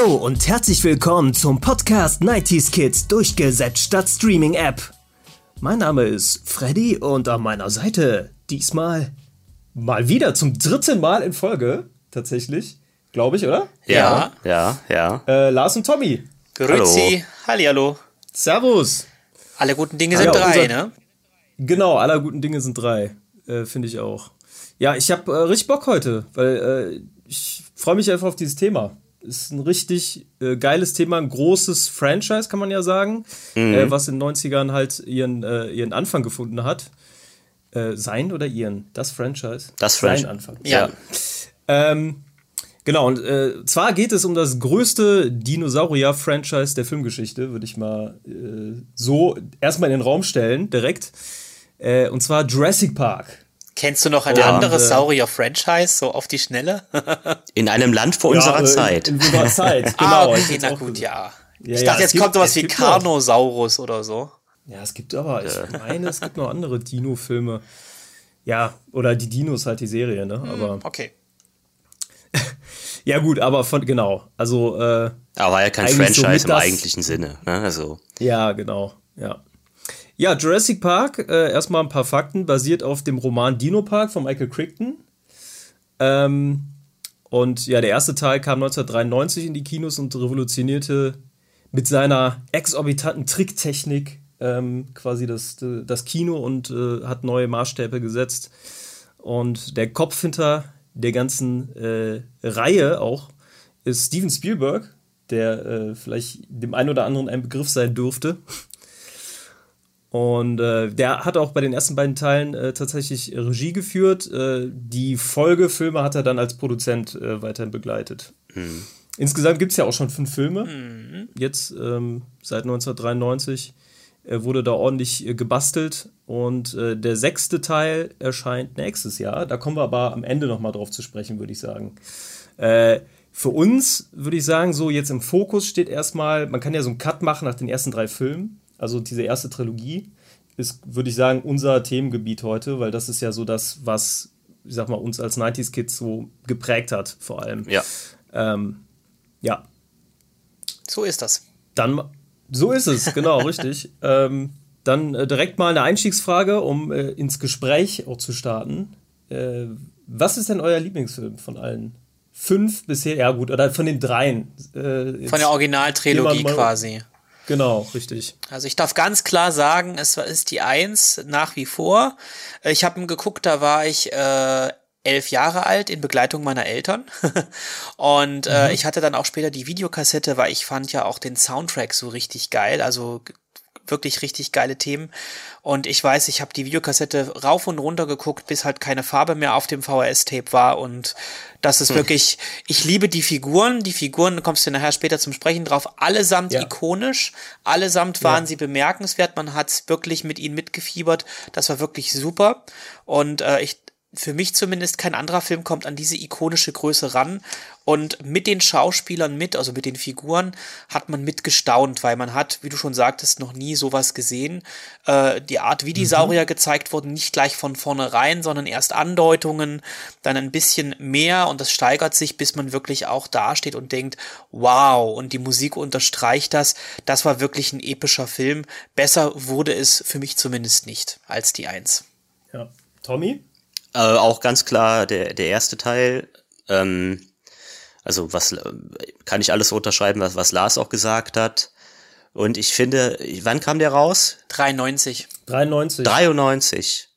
Hallo und herzlich willkommen zum Podcast 90s Kids durchgesetzt statt Streaming App. Mein Name ist Freddy und an meiner Seite diesmal mal wieder zum dritten Mal in Folge tatsächlich, glaube ich, oder? Ja, ja, ja. Äh, Lars und Tommy. Grüezi, Hallihallo. Servus. Alle guten Dinge sind Ja, drei, unser- ne? Genau, aller guten Dinge sind drei. Äh, Finde ich auch. Ja, ich habe äh, richtig Bock heute, weil äh, ich freue mich einfach auf dieses Thema. Ist ein richtig äh, geiles Thema, ein großes Franchise, kann man ja sagen, äh, was in den 90ern halt ihren, äh, ihren Anfang gefunden hat. Äh, sein oder ihren? Das Franchise? Das Sein Franchise. Anfang. Ja. Ähm, genau, und äh, zwar geht es um das größte Dinosaurier-Franchise der Filmgeschichte, würde ich mal äh, so erstmal in den Raum stellen, direkt. Und zwar Jurassic Park. Kennst du noch ein Und, anderes äh, Saurier-Franchise, so auf die Schnelle? In einem Land vor unserer äh, Zeit. In, in unserer Zeit, ah, genau. ich okay, na gut, ja. Ja, ich ja, dachte, es jetzt gibt- kommt sowas wie noch. Carnosaurus oder so. Ja, es gibt aber, ich meine, es gibt noch andere Dino-Filme. Ja, oder die Dinos halt, die Serie, ne? Aber, Okay. ja gut, aber von, genau, also, äh, Aber war ja kein so Franchise mit im das- eigentlichen Sinne. Ne? Also, Ja, genau, ja. Ja, Jurassic Park, äh, erstmal ein paar Fakten, basiert auf dem Roman Dino Park von Michael Crichton. Ähm, und ja, der erste Teil kam 1993 in die Kinos und revolutionierte mit seiner exorbitanten Tricktechnik ähm, quasi das, das Kino und äh, hat neue Maßstäbe gesetzt. Und der Kopf hinter der ganzen äh, Reihe auch ist Steven Spielberg, der äh, vielleicht dem einen oder anderen ein Begriff sein dürfte. Und äh, der hat auch bei den ersten beiden Teilen äh, tatsächlich Regie geführt. Äh, die Folgefilme hat er dann als Produzent äh, weiterhin begleitet. Insgesamt gibt es ja auch schon fünf Filme. Jetzt ähm, seit 1993 äh, wurde da ordentlich äh, gebastelt. Und äh, der sechste Teil erscheint nächstes Jahr. Da kommen wir aber am Ende nochmal drauf zu sprechen, würde ich sagen. Äh, für uns würde ich sagen, so jetzt im Fokus steht erstmal, man kann ja so einen Cut machen nach den ersten drei Filmen. Also diese erste Trilogie ist, würde ich sagen, unser Themengebiet heute, weil das ist ja so das, was, ich sag mal, uns als 90s-Kids so geprägt hat, vor allem. ja. Ähm, ja, So ist das. dann, so ist es, genau, richtig. Ähm, dann äh, direkt mal eine Einstiegsfrage, um äh, ins Gespräch auch zu starten. Äh, was ist denn euer Lieblingsfilm von allen? Fünf bisher, ja gut, oder von den dreien. Äh, Von der Originaltrilogie quasi. Genau, richtig. Also ich darf ganz klar sagen, es ist die Eins nach wie vor. Äh, Ich habe geguckt, da war ich äh, elf Jahre alt in Begleitung meiner Eltern. Und äh, ich hatte dann auch später die Videokassette, weil ich fand ja auch den Soundtrack so richtig geil. Also wirklich richtig geile Themen. Und ich weiß, ich habe die Videokassette rauf und runter geguckt, bis halt keine Farbe mehr auf dem VHS-Tape war. Und das ist wirklich, ich liebe die Figuren. Die Figuren, kommst du nachher später zum Sprechen drauf, allesamt Ja. ikonisch. Allesamt waren sie bemerkenswert. Man hat wirklich mit ihnen mitgefiebert. Das war wirklich super. Und äh, ich, für mich zumindest kein anderer Film kommt an diese ikonische Größe ran. Und mit den Schauspielern mit, also mit den Figuren, hat man mitgestaunt, weil man hat, wie du schon sagtest, noch nie sowas gesehen. Äh, die Art, wie die Saurier gezeigt wurden, nicht gleich von vornherein, sondern erst Andeutungen, dann ein bisschen mehr und das steigert sich, bis man wirklich auch dasteht und denkt, wow, und die Musik unterstreicht das. Das war wirklich ein epischer Film. Besser wurde es für mich zumindest nicht als die Eins. Ja. Tommy? Äh, auch ganz klar der, der erste Teil. Ähm, also was äh, kann ich alles unterschreiben, was, was Lars auch gesagt hat. Und ich finde, wann kam der raus? 93. 93. 93.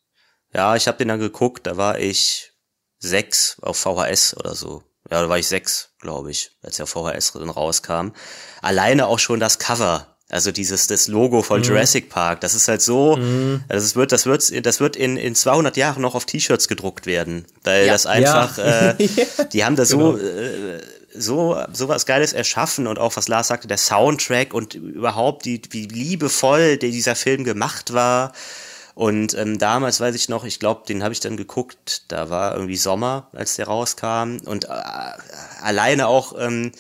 Ja, ich habe den dann geguckt, da war ich sechs auf VHS oder so. Ja, da war ich sechs, glaube ich, als der VHS dann rauskam. Alleine auch schon das Cover. Also dieses das Logo von Jurassic Park, das ist halt so, also es wird, das wird, das wird in, in 200 Jahren noch auf T-Shirts gedruckt werden, weil Ja. das einfach, Ja. äh, die haben da so, Genau. äh, so, so was Geiles erschaffen und auch was Lars sagte, der Soundtrack und überhaupt die, wie liebevoll der dieser Film gemacht war. Und ähm, damals weiß ich noch, ich glaube, den habe ich dann geguckt, da war irgendwie Sommer, als der rauskam. Und äh, alleine auch, ähm,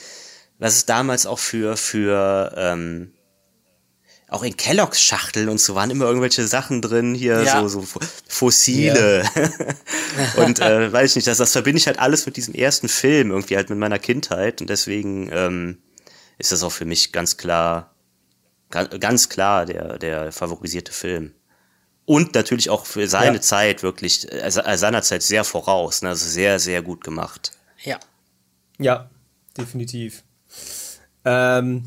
was es damals auch für, für ähm, auch in Kelloggs Schachteln und so waren immer irgendwelche Sachen drin, hier Ja. so, so Fo- Fossile. und äh, weiß ich nicht, das, das verbinde ich halt alles mit diesem ersten Film, irgendwie halt mit meiner Kindheit. Und deswegen, ähm, ist das auch für mich ganz klar, ganz klar der, der favorisierte Film. Und natürlich auch für seine ja. Zeit wirklich, äh, seiner Zeit sehr voraus. Ne? Also sehr, sehr gut gemacht. Ja. Ja, definitiv. Ähm,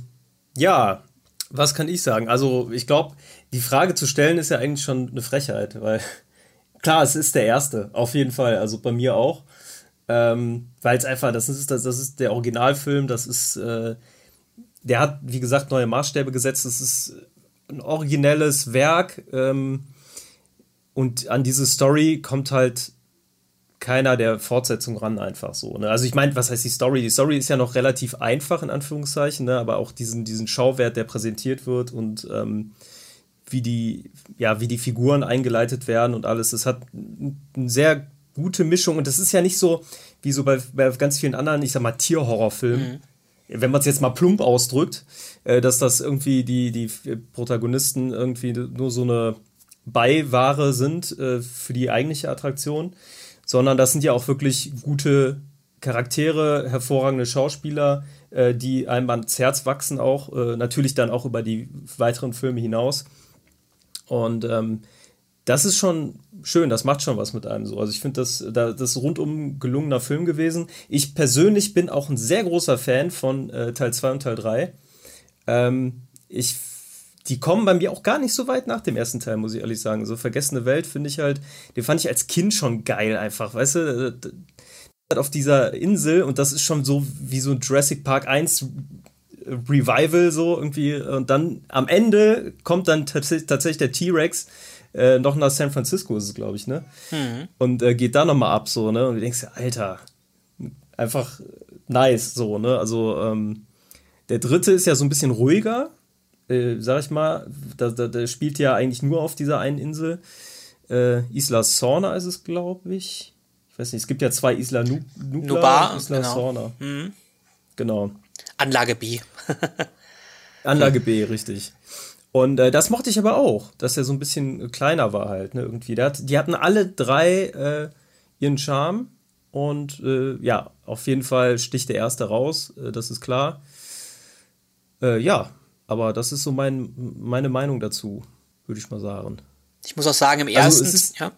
ja, was kann ich sagen? Also, ich glaube, die Frage zu stellen ist ja eigentlich schon eine Frechheit, weil klar, es ist der erste, auf jeden Fall. Also bei mir auch. Ähm, weil es einfach, das ist, das, das ist der Originalfilm, das ist, äh, der hat, wie gesagt, neue Maßstäbe gesetzt. Das ist ein originelles Werk. Ähm, und an diese Story kommt halt keiner der Fortsetzung ran, einfach so. Ne? Also ich meine, was heißt die Story? Die Story ist ja noch relativ einfach, in Anführungszeichen, ne? aber auch diesen, diesen Schauwert, der präsentiert wird und ähm, wie die, ja, wie die Figuren eingeleitet werden und alles. Das hat eine sehr gute Mischung und das ist ja nicht so, wie so bei, bei ganz vielen anderen, ich sag mal, Tierhorrorfilmen. Mhm. Wenn man es jetzt mal plump ausdrückt, äh, dass das irgendwie die, die Protagonisten irgendwie nur so eine Beiware sind äh, für die eigentliche Attraktion, sondern das sind ja auch wirklich gute Charaktere, hervorragende Schauspieler, äh, die einem ans Herz wachsen auch, äh, natürlich dann auch über die weiteren Filme hinaus. Und ähm, das ist schon schön, das macht schon was mit einem so. Also ich finde das, das ist rundum gelungener Film gewesen. Ich persönlich bin auch ein sehr großer Fan von äh, Teil 2 und Teil 3. Ähm, ich die kommen bei mir auch gar nicht so weit nach dem ersten Teil, muss ich ehrlich sagen. So Vergessene Welt finde ich halt, den fand ich als Kind schon geil einfach, weißt du? Auf dieser Insel und das ist schon so wie so ein Jurassic Park 1 Revival so irgendwie und dann am Ende kommt dann tatsächlich der T-Rex äh, noch nach San Francisco ist es glaube ich ne mhm. und äh, geht da noch mal ab so ne und du denkst ja Alter einfach nice so ne also ähm, der dritte ist ja so ein bisschen ruhiger äh, sag ich mal, da, da, da, spielt ja eigentlich nur auf dieser einen Insel. Äh, Isla Sorna ist es, glaube ich. Ich weiß nicht, es gibt ja zwei Isla nu Nubla Nubar, und Isla genau. Sorna. Mhm. Genau. Anlage B. Anlage B, richtig. Und äh, das mochte ich aber auch, dass er so ein bisschen kleiner war halt, ne, irgendwie. Hat, die hatten alle drei äh, ihren Charme und äh, ja, auf jeden Fall sticht der erste raus, äh, das ist klar. Äh, ja, aber das ist so mein, meine Meinung dazu, würde ich mal sagen. Ich muss auch sagen, im also ersten, ist, ja.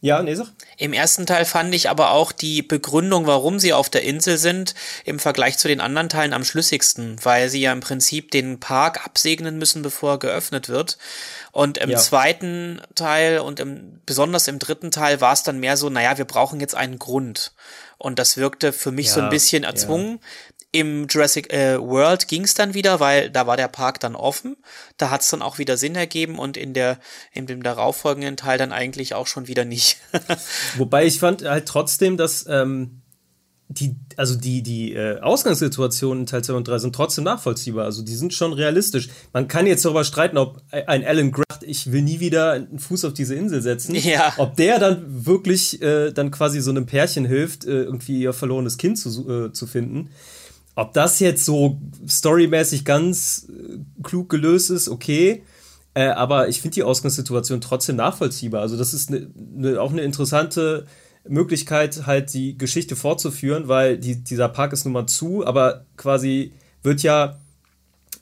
Ja, nee, sag. Im ersten Teil fand ich aber auch die Begründung, warum sie auf der Insel sind, im Vergleich zu den anderen Teilen am schlüssigsten, weil sie ja im Prinzip den Park absegnen müssen, bevor er geöffnet wird. Und im ja. zweiten Teil und im, besonders im dritten Teil war es dann mehr so, naja, wir brauchen jetzt einen Grund. Und das wirkte für mich ja, so ein bisschen erzwungen. Ja. Im Jurassic äh, World ging es dann wieder, weil da war der Park dann offen. Da hat es dann auch wieder Sinn ergeben und in der in dem darauffolgenden Teil dann eigentlich auch schon wieder nicht. Wobei ich fand halt trotzdem, dass ähm, die, also die, die äh, Ausgangssituationen in Teil 2 und 3 sind trotzdem nachvollziehbar. Also die sind schon realistisch. Man kann jetzt darüber streiten, ob ein Alan Grant, ich will nie wieder einen Fuß auf diese Insel setzen, ja. ob der dann wirklich äh, dann quasi so einem Pärchen hilft, äh, irgendwie ihr verlorenes Kind zu, äh, zu finden. Ob das jetzt so storymäßig ganz äh, klug gelöst ist, okay. Äh, aber ich finde die Ausgangssituation trotzdem nachvollziehbar. Also, das ist ne, ne, auch eine interessante Möglichkeit, halt die Geschichte fortzuführen, weil die, dieser Park ist nun mal zu, aber quasi wird ja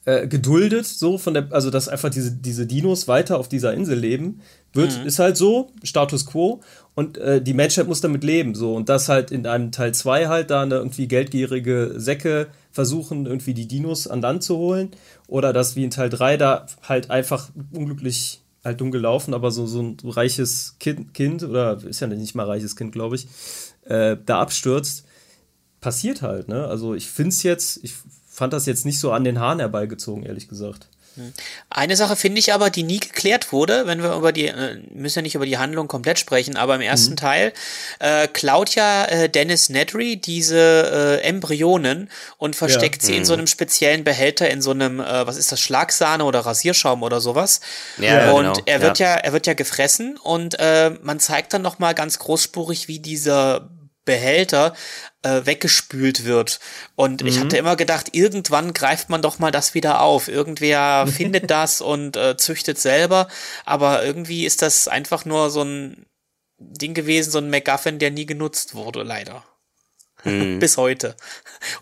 äh, geduldet, so von der, also dass einfach diese, diese Dinos weiter auf dieser Insel leben, wird, mhm. ist halt so, Status quo. Und äh, die Menschheit muss damit leben, so. Und das halt in einem Teil 2 halt da eine irgendwie geldgierige Säcke versuchen, irgendwie die Dinos an Land zu holen. Oder dass wie in Teil 3 da halt einfach unglücklich halt dumm gelaufen, aber so, so ein reiches Kind, kind oder ist ja nicht mal reiches Kind, glaube ich, äh, da abstürzt. Passiert halt, ne? Also ich finde es jetzt, ich fand das jetzt nicht so an den Haaren herbeigezogen, ehrlich gesagt. Eine Sache finde ich aber, die nie geklärt wurde, wenn wir über die, äh, müssen ja nicht über die Handlung komplett sprechen, aber im ersten mhm. Teil äh, klaut ja äh, Dennis Nedry diese äh, Embryonen und versteckt ja. sie mhm. in so einem speziellen Behälter, in so einem, äh, was ist das, Schlagsahne oder Rasierschaum oder sowas. Ja, und genau. er wird ja. ja, er wird ja gefressen und äh, man zeigt dann nochmal ganz großspurig, wie dieser Behälter äh, weggespült wird. Und mhm. ich hatte immer gedacht, irgendwann greift man doch mal das wieder auf. Irgendwer findet das und äh, züchtet selber. Aber irgendwie ist das einfach nur so ein Ding gewesen, so ein MacGuffin, der nie genutzt wurde, leider. Mhm. Bis heute.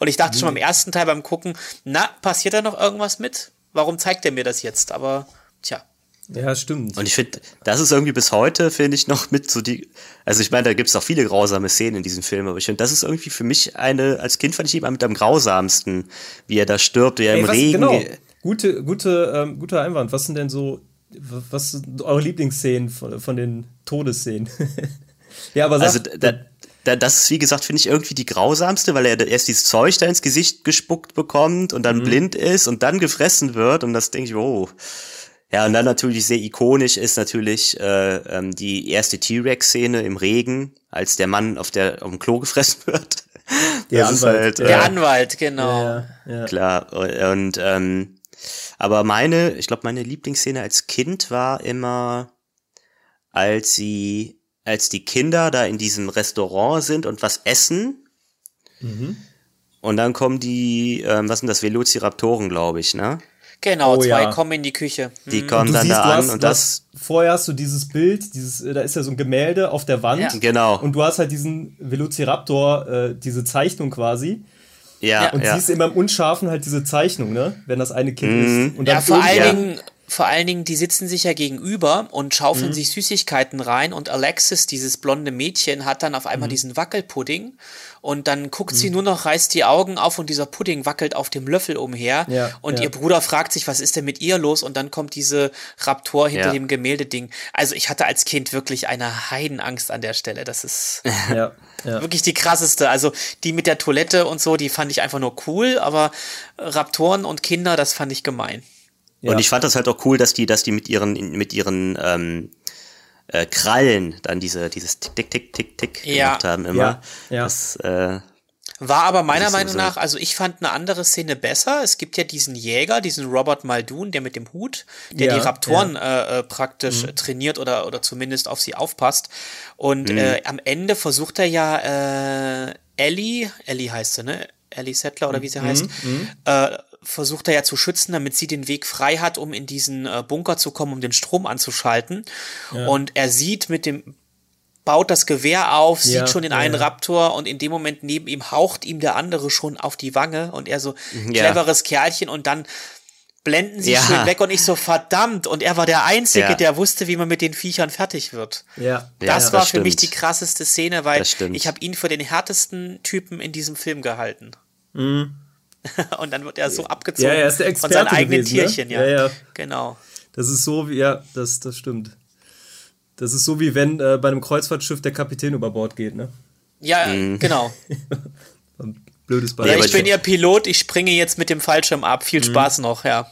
Und ich dachte schon beim ersten Teil beim Gucken, na, passiert da noch irgendwas mit? Warum zeigt er mir das jetzt? Aber, tja. Ja, stimmt. Und ich finde, das ist irgendwie bis heute, finde ich, noch mit so die. Also ich meine, da gibt es auch viele grausame Szenen in diesem Film, aber ich finde, das ist irgendwie für mich eine, als Kind fand ich ihn mit am grausamsten, wie er da stirbt, wie er Ey, im was, Regen. Genau. Gute, gute, ähm, guter Einwand. Was sind denn so, was sind eure Lieblingsszenen von, von den Todesszenen? ja, aber sag, also da, da, das ist, wie gesagt, finde ich irgendwie die grausamste, weil er erst dieses Zeug da ins Gesicht gespuckt bekommt und dann mhm. blind ist und dann gefressen wird und das denke ich, oh. Ja, und dann natürlich sehr ikonisch ist natürlich äh, ähm, die erste T-Rex-Szene im Regen, als der Mann auf, der, auf dem Klo gefressen wird. Der Anwalt. Halt, äh, der Anwalt, genau. Ja, ja. Klar. Und ähm, aber meine, ich glaube, meine Lieblingsszene als Kind war immer, als sie, als die Kinder da in diesem Restaurant sind und was essen. Mhm. Und dann kommen die, ähm, was sind das, Velociraptoren, glaube ich, ne? Genau, oh, zwei ja. kommen in die Küche. Die mhm. kommen dann siehst, da an hast, und das. Vorher hast du dieses Bild, dieses, äh, da ist ja so ein Gemälde auf der Wand. Ja. Genau. Und du hast halt diesen Velociraptor, äh, diese Zeichnung quasi. Ja. Und ja. siehst immer im Unscharfen halt diese Zeichnung, ne? Wenn das eine Kind mhm. ist. Und dann ja, vor allen Dingen vor allen Dingen, die sitzen sich ja gegenüber und schaufeln mhm. sich Süßigkeiten rein und Alexis, dieses blonde Mädchen, hat dann auf einmal mhm. diesen Wackelpudding und dann guckt mhm. sie nur noch, reißt die Augen auf und dieser Pudding wackelt auf dem Löffel umher ja, und ja. ihr Bruder fragt sich, was ist denn mit ihr los und dann kommt diese Raptor hinter ja. dem Gemäldeding. Also ich hatte als Kind wirklich eine Heidenangst an der Stelle. Das ist wirklich die krasseste. Also die mit der Toilette und so, die fand ich einfach nur cool, aber Raptoren und Kinder, das fand ich gemein. Ja. Und ich fand das halt auch cool, dass die, dass die mit ihren, mit ihren ähm, äh, Krallen dann diese, dieses Tick, Tick, Tick, Tick, Tick ja. gemacht haben immer. Ja. ja. Das, äh, war aber meiner Meinung so nach, also ich fand eine andere Szene besser. Es gibt ja diesen Jäger, diesen Robert Muldoon, der mit dem Hut, der ja, die Raptoren ja. äh, äh praktisch mhm. trainiert oder, oder zumindest auf sie aufpasst. Und mhm. äh, am Ende versucht er ja äh, Ellie, Ellie heißt sie, ne? Ellie Settler oder wie sie mhm. heißt, mhm. äh, versucht er ja zu schützen, damit sie den Weg frei hat, um in diesen äh, Bunker zu kommen, um den Strom anzuschalten. Ja. Und er sieht mit dem baut das Gewehr auf, sieht ja, schon den einen ja. Raptor und in dem Moment neben ihm haucht ihm der andere schon auf die Wange und er so cleveres Kerlchen und dann blenden sie schön weg und ich so verdammt und er war der einzige, der wusste, wie man mit den Viechern fertig wird. Ja. Das war das für mich die krasseste Szene, weil ich habe ihn für den härtesten Typen in diesem Film gehalten. Mhm. und dann wird er so abgezogen ja, er ist der Experte von seinen eigenen gewesen, ne? Tierchen, ne? ja. ja. ja. Genau. Das ist so wie, ja, das, das stimmt. Das ist so wie wenn äh, bei einem Kreuzfahrtschiff der Kapitän über Bord geht, ne? Ja, mhm. genau. blödes Beispiel. Ja, ich bin ja Pilot, ich springe jetzt mit dem Fallschirm ab. Viel mhm. Spaß noch, ja.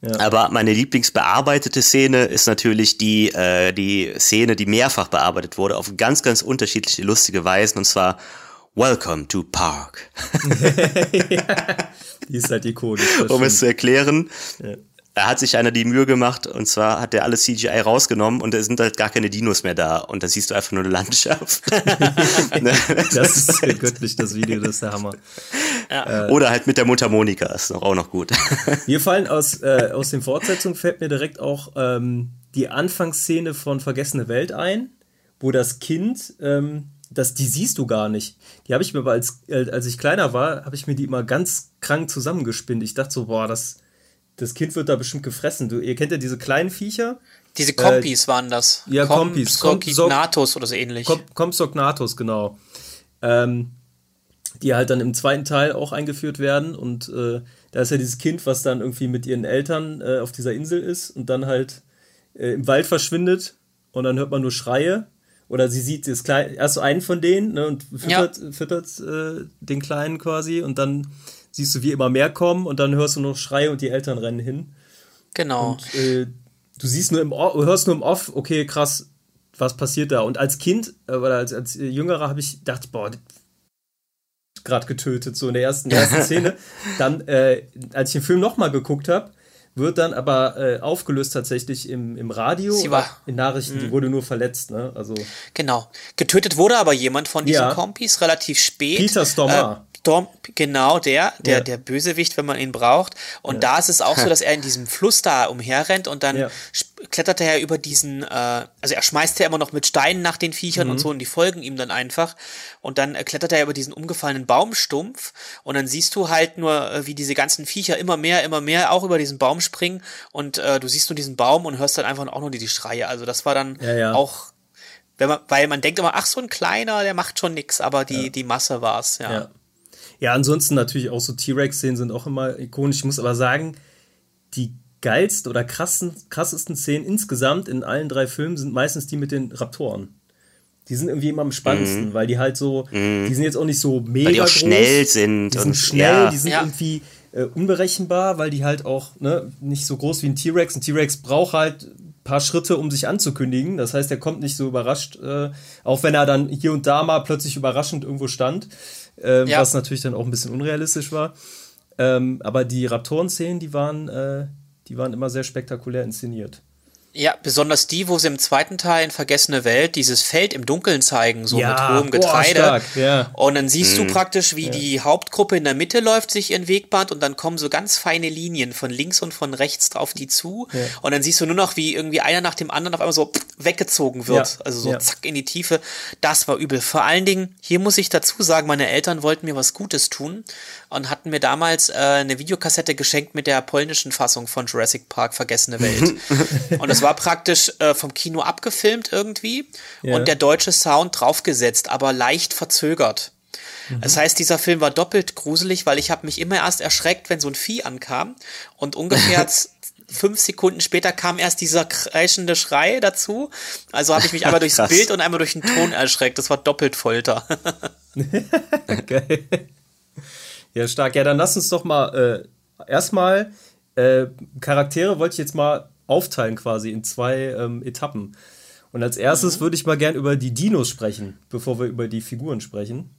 Ja. Aber meine lieblingsbearbeitete Szene ist natürlich die, äh, die Szene, die mehrfach bearbeitet wurde, auf ganz, ganz unterschiedliche, lustige Weisen. Und zwar Welcome to Park. die ist halt ikonisch. Um es zu erklären, ja. da hat sich einer die Mühe gemacht und zwar hat er alles CGI rausgenommen und da sind halt gar keine Dinos mehr da und da siehst du einfach nur eine Landschaft. das ist göttlich, das Video, das ist der Hammer. Ja. Äh, Oder halt mit der Mundharmonika, ist noch, auch noch gut. Mir fallen aus, äh, aus den Fortsetzungen fällt mir direkt auch ähm, die Anfangsszene von Vergessene Welt ein, wo das Kind ähm, das, die siehst du gar nicht. Die habe ich mir aber als, äh, als ich kleiner war, habe ich mir die immer ganz krank zusammengespinnt. Ich dachte so, boah, das, das Kind wird da bestimmt gefressen. Du, ihr kennt ja diese kleinen Viecher. Diese Kompis äh, waren das. Ja, Kompis. Compsognathus oder so ähnlich. Compsognathus, genau. Ähm, die halt dann im zweiten Teil auch eingeführt werden. Und äh, da ist ja dieses Kind, was dann irgendwie mit ihren Eltern äh, auf dieser Insel ist und dann halt äh, im Wald verschwindet. Und dann hört man nur Schreie oder sie sieht das Kleine, erst so einen von denen ne, und füttert, ja. füttert äh, den Kleinen quasi und dann siehst du, wie immer mehr kommen und dann hörst du noch Schreie und die Eltern rennen hin. Genau. Und äh, du siehst nur im Off, hörst nur im Off, okay, krass, was passiert da? Und als Kind äh, oder als, als Jüngerer habe ich gedacht, boah, gerade getötet, so in der ersten, ersten Szene. Dann, äh, als ich den Film nochmal geguckt habe, wird dann aber äh, aufgelöst tatsächlich im, im Radio. Sie war, in Nachrichten, die mhm. wurde nur verletzt, ne? Also. Genau. Getötet wurde aber jemand von diesen ja. Kompis relativ spät. Peter Stormar. Äh, Storm, genau der, der, ja. der Bösewicht, wenn man ihn braucht. Und ja. da ist es auch so, dass er in diesem Fluss da umherrennt und dann ja. klettert er ja über diesen, äh, also er schmeißt ja immer noch mit Steinen nach den Viechern mhm. und so und die folgen ihm dann einfach. Und dann äh, klettert er über diesen umgefallenen Baumstumpf und dann siehst du halt nur, äh, wie diese ganzen Viecher immer mehr, immer mehr auch über diesen Baum springen und äh, du siehst nur diesen Baum und hörst dann einfach auch nur die, die Schreie. Also das war dann auch wenn man, weil man denkt immer, ach, so ein kleiner, der macht schon nix, aber die, ja. die Masse war's, ja. ja. Ja, ansonsten natürlich auch so T-Rex-Szenen sind auch immer ikonisch. Ich muss aber sagen, die geilsten oder krassen, krassesten Szenen insgesamt in allen drei Filmen sind meistens die mit den Raptoren. Die sind irgendwie immer am spannendsten, mhm. weil die halt so, mhm. die sind jetzt auch nicht so mega weil die auch groß, schnell sind. Die sind schnell, ja. die sind ja. irgendwie äh, unberechenbar, weil die halt auch ne, nicht so groß wie ein T-Rex. Ein T-Rex braucht halt paar Schritte, um sich anzukündigen. Das heißt, er kommt nicht so überrascht, äh, auch wenn er dann hier und da mal plötzlich überraschend irgendwo stand, äh, ja. was natürlich dann auch ein bisschen unrealistisch war. Ähm, aber die Raptoren-Szenen, die waren, äh, die waren immer sehr spektakulär inszeniert. Ja, besonders die, wo sie im zweiten Teil in Vergessene Welt dieses Feld im Dunkeln zeigen, so ja, mit hohem Getreide. Oh, ja. Und dann siehst mhm. du praktisch, wie ja. die Hauptgruppe in der Mitte läuft, sich ihren Weg bahnt und dann kommen so ganz feine Linien von links und von rechts drauf die zu. Und dann siehst du nur noch, wie irgendwie einer nach dem anderen auf einmal so weggezogen wird. Also so zack in die Tiefe. Das war übel. Vor allen Dingen, hier muss ich dazu sagen, meine Eltern wollten mir was Gutes tun und hatten mir damals äh, eine Videokassette geschenkt mit der polnischen Fassung von Jurassic Park Vergessene Welt. und das war praktisch äh, vom Kino abgefilmt irgendwie ja. und der deutsche Sound draufgesetzt, aber leicht verzögert. Mhm. Das heißt, dieser Film war doppelt gruselig, weil ich habe mich immer erst erschreckt, wenn so ein Vieh ankam und ungefähr fünf Sekunden später kam erst dieser kreischende Schrei dazu. Also habe ich mich einmal durchs Bild und einmal durch den Ton erschreckt. Das war doppelt Folter. Geil. Ja, stark. Ja, dann lass uns doch mal äh, erstmal äh, Charaktere wollte ich jetzt mal aufteilen quasi in zwei ähm, Etappen. Und als erstes mhm. würde ich mal gern über die Dinos sprechen, bevor wir über die Figuren sprechen.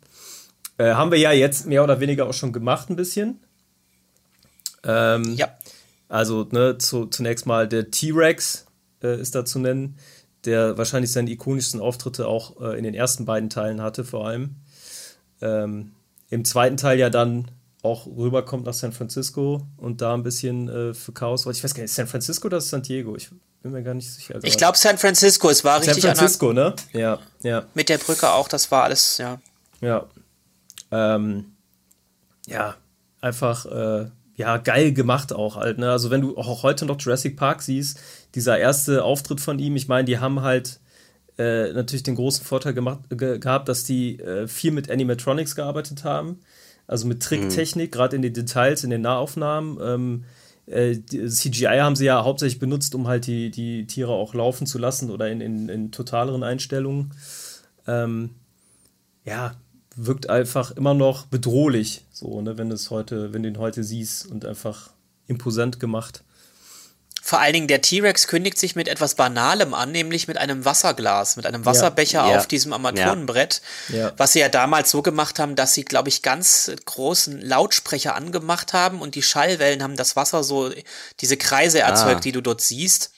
Äh, haben wir ja jetzt mehr oder weniger auch schon gemacht ein bisschen. Ähm, ja. Also ne, zu, zunächst mal der T-Rex äh, ist da zu nennen, der wahrscheinlich seine ikonischsten Auftritte auch äh, in den ersten beiden Teilen hatte vor allem. Ähm, im zweiten Teil ja dann auch rüberkommt nach San Francisco und da ein bisschen äh, für Chaos. Ich weiß gar nicht, San Francisco oder San Diego? Ich bin mir gar nicht sicher. Also ich glaube San Francisco, es war richtig. San Francisco, ne? Ja, ja. Mit der Brücke auch, das war alles, ja. Ja. Ähm, ja, einfach, äh, ja, geil gemacht auch halt, ne? Also wenn du auch heute noch Jurassic Park siehst, dieser erste Auftritt von ihm, ich meine, die haben halt äh, natürlich den großen Vorteil gemacht, ge gehabt, dass die äh, viel mit Animatronics gearbeitet haben. Also mit Tricktechnik, mhm. gerade in den Details, in den Nahaufnahmen. Ähm, äh, CGI haben sie ja hauptsächlich benutzt, um halt die, die Tiere auch laufen zu lassen oder in, in, in totaleren Einstellungen. Ähm, ja, wirkt einfach immer noch bedrohlich, so, ne, wenn es heute, wenn du ihn heute siehst und einfach imposant gemacht. Vor allen Dingen der T-Rex kündigt sich mit etwas Banalem an, nämlich mit einem Wasserglas, mit einem Wasserbecher ja, ja. auf diesem Armaturenbrett, ja. was sie ja damals so gemacht haben, dass sie, glaube ich, ganz großen Lautsprecher angemacht haben und die Schallwellen haben das Wasser so, diese Kreise erzeugt, ah. die du dort siehst.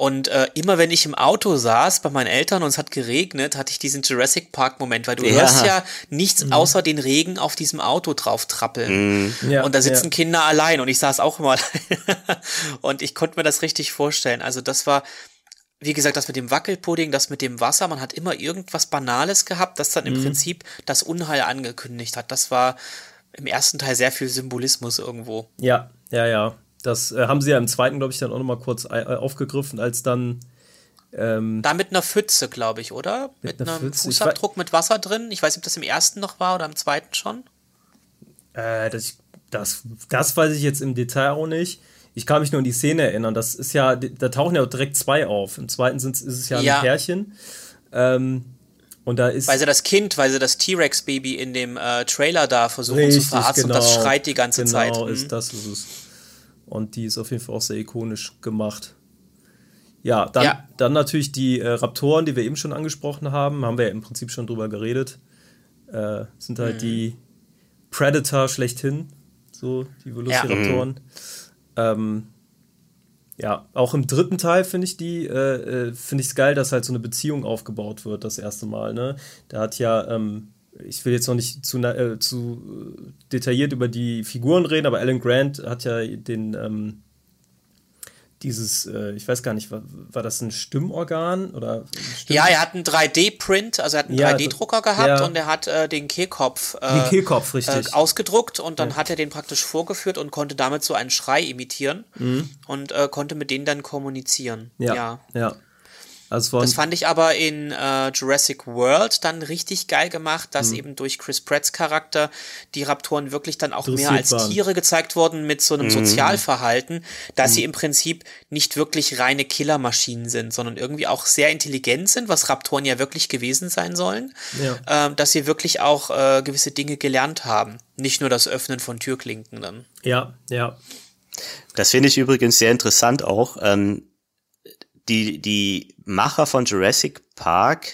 Und äh, immer wenn ich im Auto saß bei meinen Eltern und es hat geregnet, hatte ich diesen Jurassic Park Moment, weil du ja. hörst ja nichts mhm. außer den Regen auf diesem Auto drauf trappeln. Mhm. Ja, und da sitzen ja. Kinder allein und ich saß auch immer allein. und ich konnte mir das richtig vorstellen. Also das war, wie gesagt, das mit dem Wackelpudding, das mit dem Wasser, man hat immer irgendwas Banales gehabt, das dann im mhm. Prinzip das Unheil angekündigt hat. Das war im ersten Teil sehr viel Symbolismus irgendwo. Ja, ja, ja. Das äh, haben sie ja im zweiten, glaube ich, dann auch nochmal kurz äh, aufgegriffen, als dann. Ähm, da mit einer Pfütze, glaube ich, oder? Mit, mit einem Pfütze. Fußabdruck mit Wasser drin. Ich weiß nicht, ob das im ersten noch war oder im zweiten schon. Äh, das, das, das weiß ich jetzt im Detail auch nicht. Ich kann mich nur an die Szene erinnern. Das ist ja, da tauchen ja auch direkt zwei auf. Im zweiten ist es ja, ja. ein Pärchen. Ähm, und da ist weil sie das Kind, weil sie das T-Rex-Baby in dem äh, Trailer da versuchen richtig, zu verarzten genau, und das schreit die ganze genau Zeit. Genau, ist mhm. das ist es. Und die ist auf jeden Fall auch sehr ikonisch gemacht. Ja, dann, ja. dann natürlich die äh, Raptoren, die wir eben schon angesprochen haben, haben wir ja im Prinzip schon drüber geredet. Äh, sind halt mhm. die Predator schlechthin, so die Velociraptoren. Ja. Ähm, ja, auch im dritten Teil finde ich die, äh, äh finde ich es geil, dass halt so eine Beziehung aufgebaut wird, das erste Mal, ne? Da hat ja ähm, ich will jetzt noch nicht zu, äh, zu detailliert über die Figuren reden, aber Alan Grant hat ja den ähm, dieses, äh, ich weiß gar nicht, war, war das ein Stimmorgan oder? Stimm ja, er hat einen 3D-Print, also er hat einen ja, 3D-Drucker gehabt ja. und er hat äh, den Kehlkopf, äh, den Kehlkopf richtig. Äh, ausgedruckt und dann ja. hat er den praktisch vorgeführt und konnte damit so einen Schrei imitieren mhm. und äh, konnte mit denen dann kommunizieren. Ja, ja. Also das fand ich aber in äh, Jurassic World dann richtig geil gemacht, dass mhm. eben durch Chris Pratts Charakter die Raptoren wirklich dann auch mehr als waren. Tiere gezeigt wurden mit so einem mhm. Sozialverhalten, dass mhm. sie im Prinzip nicht wirklich reine Killermaschinen sind, sondern irgendwie auch sehr intelligent sind, was Raptoren ja wirklich gewesen sein sollen, ja. ähm, dass sie wirklich auch äh, gewisse Dinge gelernt haben, nicht nur das Öffnen von Türklinken dann. Ja, ja. Das finde ich übrigens sehr interessant auch. Ähm, die, die Macher von Jurassic Park,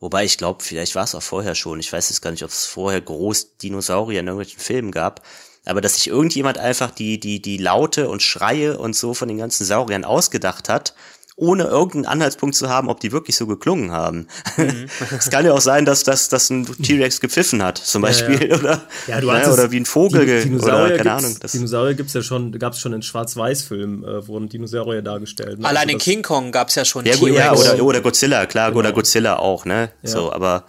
wobei ich glaube, vielleicht war es auch vorher schon, ich weiß jetzt gar nicht, ob es vorher groß Dinosaurier in irgendwelchen Filmen gab, aber dass sich irgendjemand einfach die, die, die Laute und Schreie und so von den ganzen Sauriern ausgedacht hat ohne irgendeinen Anhaltspunkt zu haben, ob die wirklich so geklungen haben. Mhm. es kann ja auch sein, dass, dass, dass ein T-Rex gepfiffen hat, zum Beispiel, ja, ja. oder, ja, du ja, oder wie ein Vogel, die, oder keine Ahnung. Das Dinosaurier gibt's ja schon, gab es schon in Schwarz-Weiß-Filmen, äh, wurden Dinosaurier dargestellt. Ne? Allein also in King Kong gab's ja schon ja, T-Rex. Ja, oder, oder Godzilla, klar, genau. oder Godzilla auch, ne, so, aber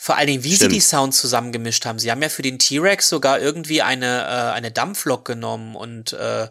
vor allen Dingen, wie Stimmt. sie die Sounds zusammengemischt haben. Sie haben ja für den T-Rex sogar irgendwie eine, äh, eine Dampflok genommen und äh,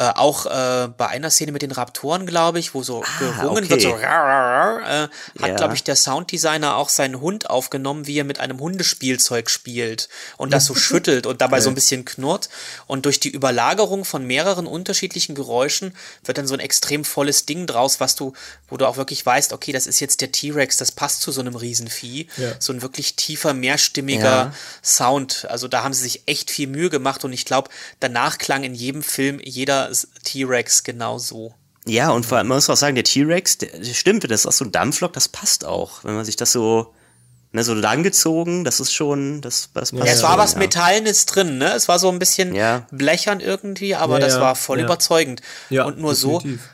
äh, auch äh, bei einer Szene mit den Raptoren, glaube ich, wo so ah, gerungen okay. wird, so äh, hat, ja. glaube ich, der Sounddesigner auch seinen Hund aufgenommen, wie er mit einem Hundespielzeug spielt und das so schüttelt und dabei so ein bisschen knurrt. Und durch die Überlagerung von mehreren unterschiedlichen Geräuschen wird dann so ein extrem volles Ding draus, was du, wo du auch wirklich weißt, okay, das ist jetzt der T-Rex, das passt zu so einem Riesenvieh. Ja. So ein wirklich tiefer, mehrstimmiger ja. Sound. Also da haben sie sich echt viel Mühe gemacht und ich glaube, danach klang in jedem Film jeder T-Rex genauso. Ja, und vor allem, man muss auch sagen, der T-Rex, stimmt, das ist auch so ein Dampflok, das passt auch. Wenn man sich das so, ne, so langgezogen, das ist schon, das, das passt. Ja, es war schon, was ja. Metallenes drin, ne? Es war so ein bisschen ja. blechern irgendwie, aber ja, das war voll überzeugend. Ja, und nur definitiv. so.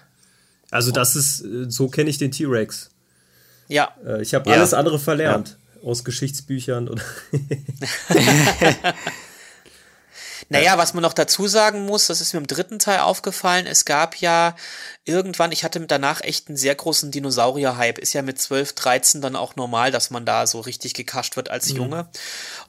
Also, das ist, so kenne ich den T-Rex. Ja. Äh, ich habe alles andere verlernt. Aus Geschichtsbüchern oder. Naja, was man noch dazu sagen muss, das ist mir im dritten Teil aufgefallen, es gab ja irgendwann, ich hatte danach echt einen sehr großen Dinosaurier-Hype. Ist ja mit 12, 13 dann auch normal, dass man da so richtig gekascht wird als mhm. Junge.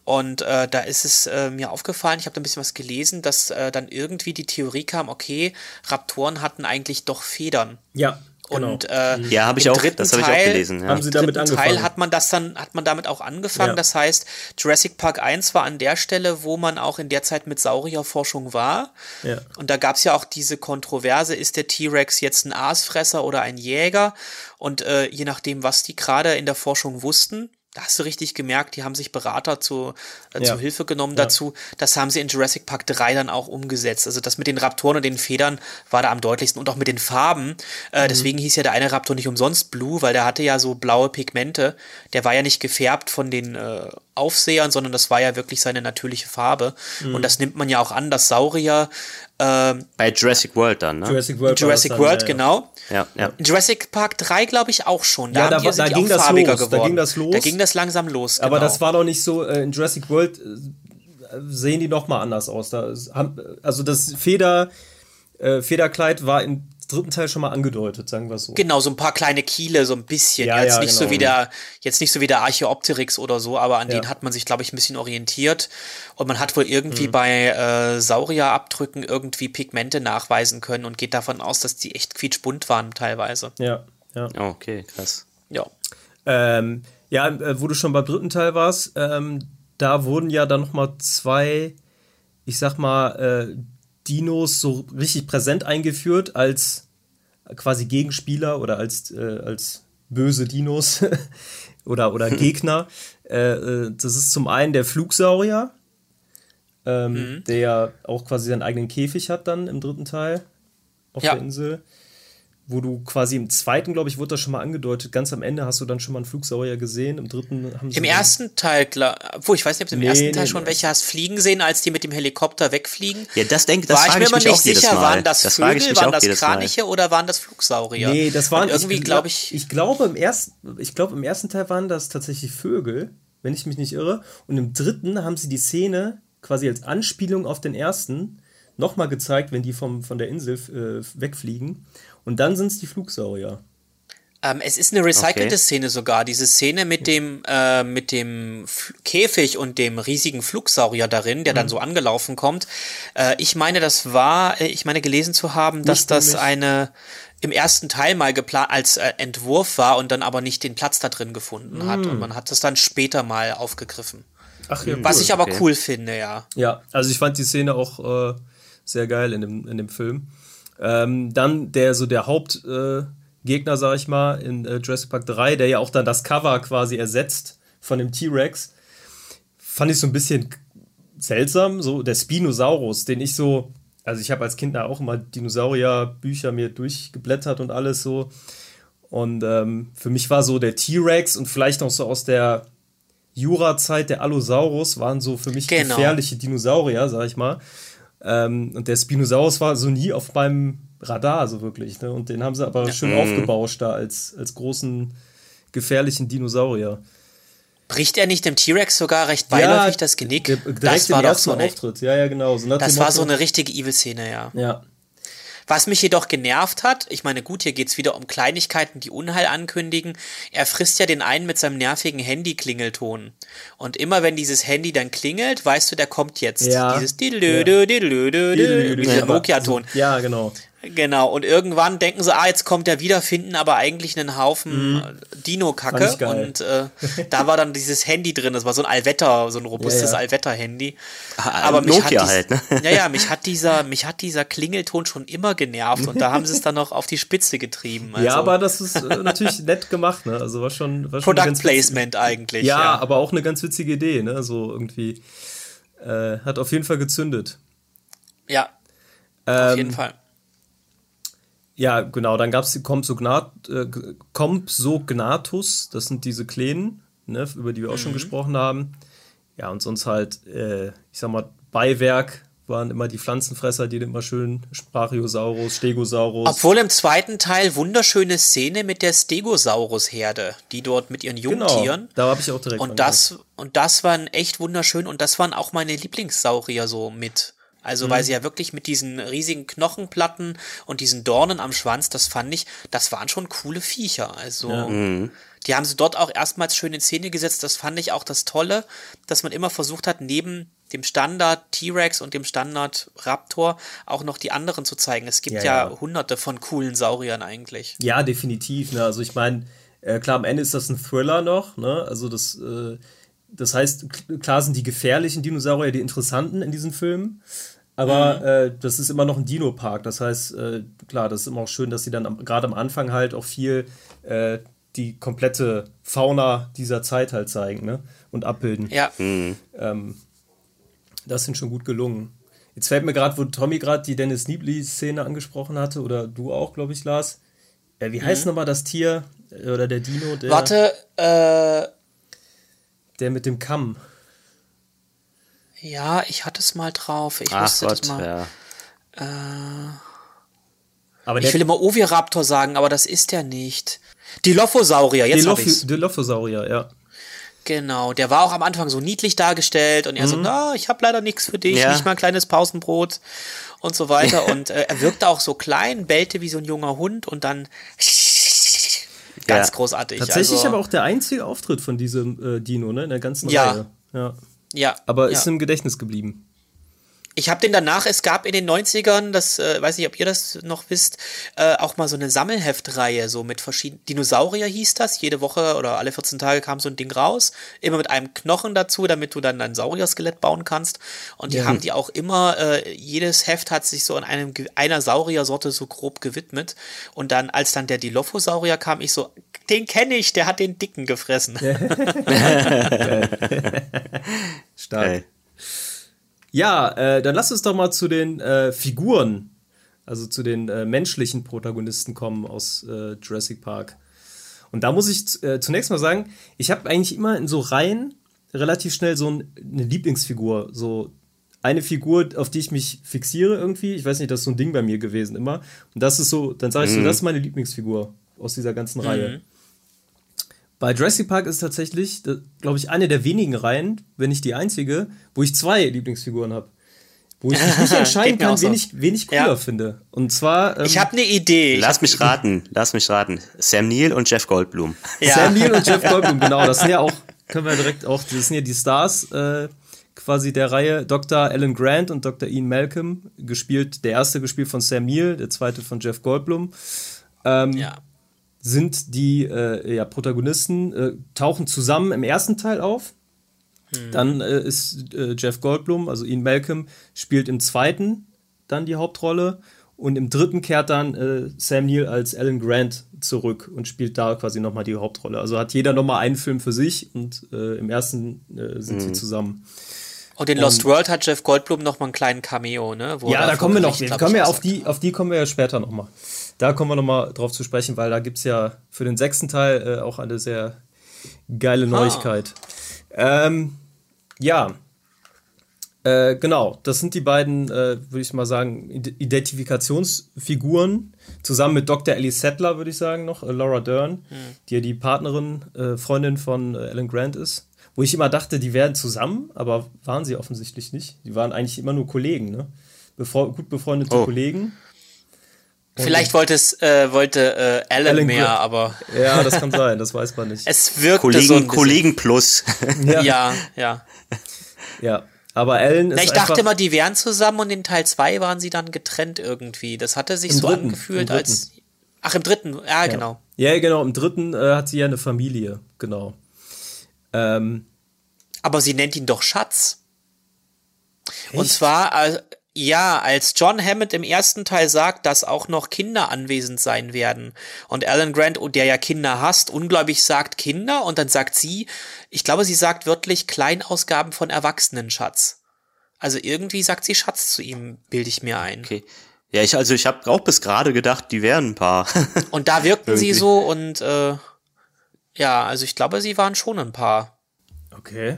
Und äh, da ist es äh, mir aufgefallen, ich habe da ein bisschen was gelesen, dass äh, dann irgendwie die Theorie kam, okay, Raptoren hatten eigentlich doch Federn. Ja. Genau. Und äh, ja, habe ich auch, das habe ich auch gelesen. Ja. Haben sie damit angefangen? Teil hat man das dann, hat man damit auch angefangen. Ja. Das heißt, Jurassic Park 1 war an der Stelle, wo man auch in der Zeit mit Saurierforschung war. Ja. Und da gab es ja auch diese Kontroverse, ist der T-Rex jetzt ein Aasfresser oder ein Jäger? Und äh, je nachdem, was die gerade in der Forschung wussten, da hast du richtig gemerkt, die haben sich Berater zu, äh, ja. zu Hilfe genommen ja. dazu. Das haben sie in Jurassic Park 3 dann auch umgesetzt. Also das mit den Raptoren und den Federn war da am deutlichsten und auch mit den Farben. Äh, mhm. Deswegen hieß ja der eine Raptor nicht umsonst Blue, weil der hatte ja so blaue Pigmente. Der war ja nicht gefärbt von den äh, Aufsehern, sondern das war ja wirklich seine natürliche Farbe. Mhm. Und das nimmt man ja auch an, dass Saurier ähm, Bei Jurassic World dann, ne? Jurassic World, Jurassic dann, World ja, genau. Ja, ja. In Jurassic Park 3 glaube ich auch schon. Da, ja, da, da ging das los. Geworden. Da ging das los. Da ging das langsam los. Genau. Aber das war doch nicht so, äh, in Jurassic World äh, sehen die noch mal anders aus. Da, also das Feder, äh, Federkleid war in dritten Teil schon mal angedeutet, sagen wir so. Genau, so ein paar kleine Kiele, so ein bisschen. Ja, jetzt ja, nicht genau. so wie der, jetzt nicht so wie der Archeopteryx oder so, aber an ja. den hat man sich, glaube ich, ein bisschen orientiert. Und man hat wohl irgendwie mhm. bei äh, Saurierabdrücken irgendwie Pigmente nachweisen können und geht davon aus, dass die echt quietschbunt waren teilweise. Ja, ja. Oh, okay, krass. Ja. Ähm, ja, äh, wo du schon beim dritten Teil warst, ähm, da wurden ja dann noch mal zwei, ich sag mal, äh, Dinos so richtig präsent eingeführt als quasi Gegenspieler oder als, äh, als böse Dinos oder, oder Gegner. Äh, äh, das ist zum einen der Flugsaurier, ähm, mhm. der auch quasi seinen eigenen Käfig hat dann im dritten Teil auf ja. der Insel wo du quasi im zweiten, glaube ich, wurde das schon mal angedeutet, ganz am Ende hast du dann schon mal einen Flugsaurier gesehen, im dritten haben sie. Im ersten Teil, klar, wo ich weiß nicht, ob du im nee, ersten Teil nee, schon welche hast fliegen sehen, als die mit dem Helikopter wegfliegen. Ja, das denke das war ich mir aber nicht sicher, waren das, das Vögel, waren das Kraniche Mal. oder waren das Flugsaurier? Nee, das waren Und irgendwie, glaube ich. Ich glaube, im ersten, ich glaube, im ersten Teil waren das tatsächlich Vögel. wenn ich mich nicht irre. Und im dritten haben sie die Szene quasi als Anspielung auf den ersten nochmal gezeigt, wenn die vom, von der Insel äh, wegfliegen. Und dann sind es die Flugsaurier. Ähm, es ist eine recycelte okay. Szene sogar. Diese Szene mit dem, äh, mit dem Käfig und dem riesigen Flugsaurier darin, der mhm. dann so angelaufen kommt. Äh, ich meine, das war, äh, ich meine gelesen zu haben, dass nicht das eine im ersten Teil mal geplant als äh, Entwurf war und dann aber nicht den Platz da drin gefunden mhm. hat. Und man hat das dann später mal aufgegriffen. Ach, ja, Was cool. ich aber okay. cool finde, ja. Ja, also ich fand die Szene auch äh, sehr geil in dem, in dem Film. Ähm, dann der so der Hauptgegner, äh, sag ich mal, in äh, Jurassic Park 3, der ja auch dann das Cover quasi ersetzt von dem T-Rex, fand ich so ein bisschen seltsam. So der Spinosaurus, den ich so, also ich habe als Kind da auch immer Dinosaurier-Bücher mir durchgeblättert und alles so. Und ähm, für mich war so der T-Rex und vielleicht auch so aus der Jura-Zeit der Allosaurus waren so für mich genau. gefährliche Dinosaurier, sag ich mal. Ähm, und der Spinosaurus war so nie auf meinem Radar, so wirklich. Ne? Und den haben sie aber schön mhm. aufgebauscht da als, als großen, gefährlichen Dinosaurier. Bricht er nicht dem T-Rex sogar recht beiläufig ja, das Genick? Der, das war doch so eine, Auftritt. Ja, ja, genau. So das war so eine richtige Evil-Szene, ja. Ja. Was mich jedoch genervt hat, ich meine, gut, hier geht's wieder um Kleinigkeiten, die Unheil ankündigen. Er frisst ja den einen mit seinem nervigen Handy-Klingelton. Und immer wenn dieses Handy dann klingelt, weißt du, der kommt jetzt. Ja. Dieses Diddlödö, Diddlödö, dieser Nokia-Ton. Ja, genau. Genau, und irgendwann denken sie, ah, jetzt kommt der wieder, finden aber eigentlich einen Haufen mhm. Dino-Kacke. Und äh, da war dann dieses Handy drin, das war so ein Allwetter, so ein robustes ja, ja. Allwetter-Handy. Ah, aber mich Nokia hat halt, ne? Ja, ja, mich hat dieser, mich hat dieser Klingelton schon immer genervt und da haben sie es dann noch auf die Spitze getrieben. Also. Ja, aber das ist äh, natürlich nett gemacht, ne? Also war schon. War schon Product Placement eigentlich. Ja, ja, aber auch eine ganz witzige Idee, ne? So irgendwie. Äh, hat auf jeden Fall gezündet. Ja. Ähm, auf jeden Fall. Ja, genau, dann gab es die äh, Compsognathus, das sind diese Kleinen, ne, über die wir auch mhm. schon gesprochen haben. Ja, und sonst halt, äh, ich sag mal, Beiwerk waren immer die Pflanzenfresser, die immer schön Sprachiosaurus, Stegosaurus. Obwohl im zweiten Teil wunderschöne Szene mit der Stegosaurus-Herde, die dort mit ihren Jungtieren. Genau, da habe ich auch direkt. Und das, und das waren echt wunderschön und das waren auch meine Lieblingssaurier so mit. Also, mhm. weil sie ja wirklich mit diesen riesigen Knochenplatten und diesen Dornen am Schwanz, das fand ich, das waren schon coole Viecher. Also, ja. mhm. die haben sie dort auch erstmals schön in Szene gesetzt. Das fand ich auch das Tolle, dass man immer versucht hat, neben dem Standard T-Rex und dem Standard Raptor auch noch die anderen zu zeigen. Es gibt ja, ja, ja. hunderte von coolen Sauriern eigentlich. Ja, definitiv. Ne? Also ich meine, äh, klar, am Ende ist das ein Thriller noch. Ne? Also das, äh, das heißt, klar sind die gefährlichen Dinosaurier die interessanten in diesen Filmen. Aber mhm. äh, das ist immer noch ein Dino-Park. Das heißt, äh, klar, das ist immer auch schön, dass sie dann gerade am Anfang halt auch viel äh, die komplette Fauna dieser Zeit halt zeigen ne? und abbilden. Ja. Mhm. Ähm, das sind schon gut gelungen. Jetzt fällt mir gerade, wo Tommy gerade die Dennis Niebly-Szene angesprochen hatte, oder du auch, glaube ich, Lars. Äh, wie heißt mhm. nochmal das Tier äh, oder der Dino? Der, Warte, äh. Der mit dem Kamm. Ja, ich hatte es mal drauf. Ich Ach wusste Gott, das mal. Ja. Äh, aber ich will immer Oviraptor sagen, aber das ist der nicht. Dilophosaurier, jetzt Diloph hab ich's. Dilophosaurier, ja. Genau, der war auch am Anfang so niedlich dargestellt und er mhm. so, na, ich habe leider nichts für dich, ja. nicht mal ein kleines Pausenbrot und so weiter. und äh, er wirkte auch so klein, bellte wie so ein junger Hund und dann ganz ja. großartig. Tatsächlich also, aber auch der einzige Auftritt von diesem äh, Dino, ne, in der ganzen ja. Reihe. Ja. Ja. Aber ist ja. im Gedächtnis geblieben. Ich habe den danach, es gab in den 90ern, das äh, weiß nicht, ob ihr das noch wisst, äh, auch mal so eine Sammelheftreihe, so mit verschiedenen. Dinosaurier hieß das, jede Woche oder alle 14 Tage kam so ein Ding raus, immer mit einem Knochen dazu, damit du dann ein Saurier-Skelett bauen kannst. Und die ja. haben die auch immer, äh, jedes Heft hat sich so an einem, einer Sauriersorte so grob gewidmet. Und dann, als dann der Dilophosaurier kam, ich so, den kenne ich, der hat den Dicken gefressen. Stark. Hey. Ja, äh, dann lass uns doch mal zu den äh, Figuren, also zu den äh, menschlichen Protagonisten kommen aus äh, Jurassic Park. Und da muss ich äh, zunächst mal sagen, ich habe eigentlich immer in so Reihen relativ schnell so ein, eine Lieblingsfigur, so eine Figur, auf die ich mich fixiere irgendwie. Ich weiß nicht, das ist so ein Ding bei mir gewesen immer. Und das ist so, dann sage ich mhm. so, das ist meine Lieblingsfigur aus dieser ganzen mhm. Reihe. Bei Jurassic Park ist tatsächlich, glaube ich, eine der wenigen Reihen, wenn nicht die einzige, wo ich zwei Lieblingsfiguren habe. Wo ich mich nicht entscheiden kann, wen, ich, wen ich cooler ja. finde. Und zwar. Ähm, ich habe eine Idee. Lass mich raten, lass mich raten. Sam Neill und Jeff Goldblum. Ja. Sam Neill und Jeff Goldblum, genau. Das sind ja auch, können wir direkt auch, das sind ja die Stars äh, quasi der Reihe. Dr. Alan Grant und Dr. Ian Malcolm, gespielt, der erste gespielt von Sam Neill, der zweite von Jeff Goldblum. Ähm, ja sind die äh, ja, Protagonisten, äh, tauchen zusammen im ersten Teil auf. Hm. Dann äh, ist äh, Jeff Goldblum, also Ian Malcolm, spielt im zweiten dann die Hauptrolle. Und im dritten kehrt dann äh, Sam Neill als Alan Grant zurück und spielt da quasi nochmal die Hauptrolle. Also hat jeder nochmal einen Film für sich und äh, im ersten sind mhm. sie zusammen. Und in Lost und, World hat Jeff Goldblum nochmal einen kleinen Cameo, ne? ja, da kommen wir noch. Wir kommen ja auf die, auf die kommen wir ja später nochmal. Da kommen wir nochmal drauf zu sprechen, weil da gibt es ja für den sechsten Teil äh, auch eine sehr geile ah. Neuigkeit. Ah. Ähm, ja, äh, genau, das sind die beiden, äh, würde ich mal sagen, Identifikationsfiguren. Zusammen mit Dr. Ellie Settler, würde ich sagen, noch, äh, Laura Dern, hm. die ja die Partnerin, äh, Freundin von äh, Alan Grant ist. Wo ich immer dachte, die wären zusammen, aber waren sie offensichtlich nicht. Die waren eigentlich immer nur Kollegen, ne? Befre gut befreundete oh. Kollegen. Vielleicht wollte es äh, wollte äh, Alan, Alan mehr, Gr aber ja, das kann sein, das weiß man nicht. Es wirkt Kollegen, so Kollegen plus. ja. ja, ja. Ja, aber Alan ist Na, Ich dachte immer, die wären zusammen und in Teil 2 waren sie dann getrennt irgendwie. Das hatte sich so dritten, angefühlt als Ach, im dritten, ja, ja. genau. Ja, genau, im dritten äh, hat sie ja eine Familie, genau. Ähm, aber sie nennt ihn doch Schatz. Echt? Und zwar, äh, ja, als John Hammond im ersten Teil sagt, dass auch noch Kinder anwesend sein werden und Alan Grant, der ja Kinder hasst, ungläubig sagt Kinder und dann sagt sie, ich glaube, sie sagt wörtlich Kleinausgaben von Erwachsenen, Schatz. Also irgendwie sagt sie Schatz zu ihm, bilde ich mir ein. Okay. Ja, ich also ich habe auch bis gerade gedacht, die wären ein Paar. und da wirkten sie so und äh, ja, also ich glaube, sie waren schon ein Paar. Okay.